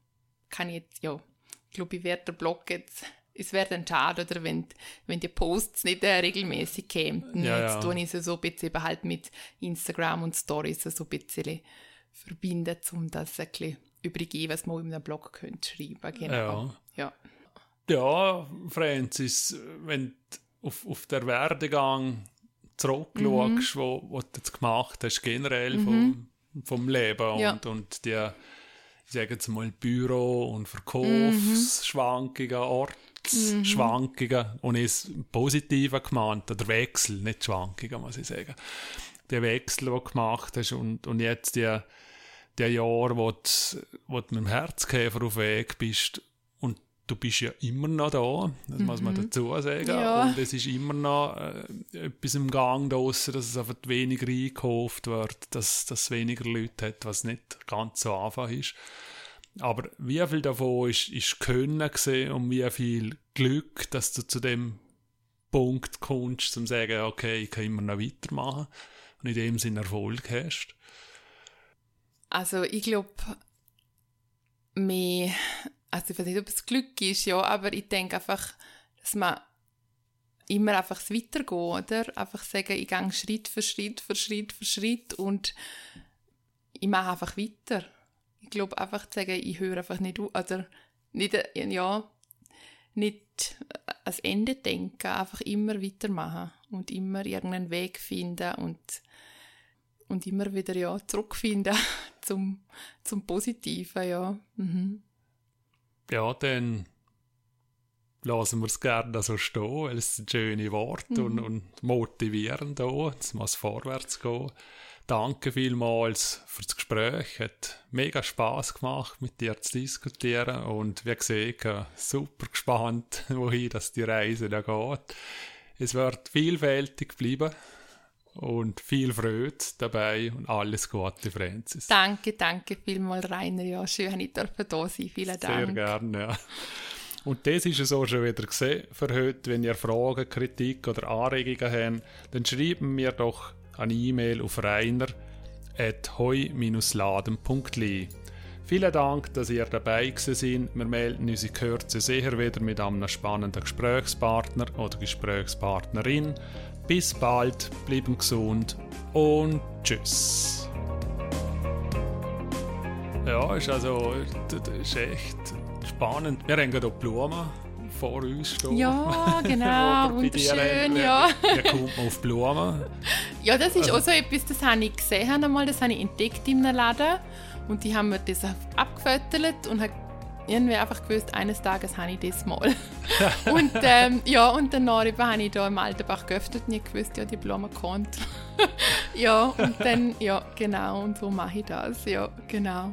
kann ich jetzt, ja, ich glaube, ich werde den Blog jetzt es wäre dann schade, oder wenn, wenn die Posts nicht äh, regelmäßig kämen. Ja, Jetzt ja. ich es so ein bisschen halt mit Instagram und Stories so ein bisschen verbinden, um das ein bisschen übergeben, was man in einem Blog könnt schreiben genau. Ja. ja. Ja, Francis, wenn du auf, auf der Werdegang zurückschaust, mhm. wo, wo du jetzt gemacht hast, generell mhm. vom, vom Leben ja. und, und die, ich sage jetzt mal, Büro- und Verkaufsschwankungen, mhm. Orte, mhm. Schwankungen und ist positiver gemeint, oder Wechsel, nicht Schwankungen, muss ich sagen. Der Wechsel, den du gemacht hast und, und jetzt die, der Jahr, wo du, wo du mit dem Herzkäfer auf Weg bist und du bist ja immer noch da, das mhm. muss man mhm. dazu sagen. Ja. Und es ist immer noch äh, etwas im Gang draussen, dass es einfach weniger eingekauft wird, dass, dass es weniger Leute hat, was nicht ganz so einfach ist. Aber wie viel davon ist, ist Können und wie viel Glück, dass du zu dem Punkt kommst, zum zu sagen, okay, ich kann immer noch weitermachen und in dem Sinne Erfolg hast? Also ich glaube, mehr, also ich weiß nicht, ob es Glück ist, ja, aber ich denke einfach, dass man immer einfach weitergehen, oder? Einfach sagen, ich gehe Schritt für Schritt für Schritt für Schritt und ich mache einfach weiter glaube, einfach zu sagen, ich höre einfach nicht auf, oder nicht, ja, nicht ans Ende denken, einfach immer weitermachen und immer irgendeinen Weg finden und, und immer wieder, ja, zurückfinden <laughs> zum, zum Positiven, ja. Mhm. Ja, dann lassen wir es gerne so stehen, weil es sind schöne Worte mhm. und, und motivieren da, es muss vorwärts gehen. Danke vielmals für das Gespräch. Hat mega Spaß gemacht, mit dir zu diskutieren. Und wie gesagt, super gespannt, <laughs> wohin das die Reise da geht. Es wird vielfältig bleiben und viel Freude dabei und alles Gute, Francis. Danke, danke vielmals, Rainer. Ja, schön, dass ich da sein Vielen Dank. Sehr gerne, ja. Und das ist es auch schon wieder gesehen für heute. Wenn ihr Fragen, Kritik oder Anregungen habt, dann schreibt mir doch eine E-Mail auf reiner.heu-laden.li. Vielen Dank, dass ihr dabei seid. Wir melden uns in Kürze sicher wieder mit einem spannenden Gesprächspartner oder Gesprächspartnerin. Bis bald, bleiben gesund und tschüss. Ja, ist also ist echt spannend. Wir haben gerade Blumen vor uns stehen. Ja, <laughs> genau, wunderschön, ja. Wie kommt man auf Blumen? Ja, das ist also, auch so etwas, das habe ich gesehen einmal, das habe ich entdeckt in einem Laden und die haben mir das abgefüttert und habe irgendwie einfach gewusst, eines Tages habe ich das mal. <laughs> und ähm, ja, und danach habe ich da im Altenbach geöffnet und ich gewusst, ja, die Blumen kommt. <laughs> ja, und dann, ja, genau, und so mache ich das, ja, genau.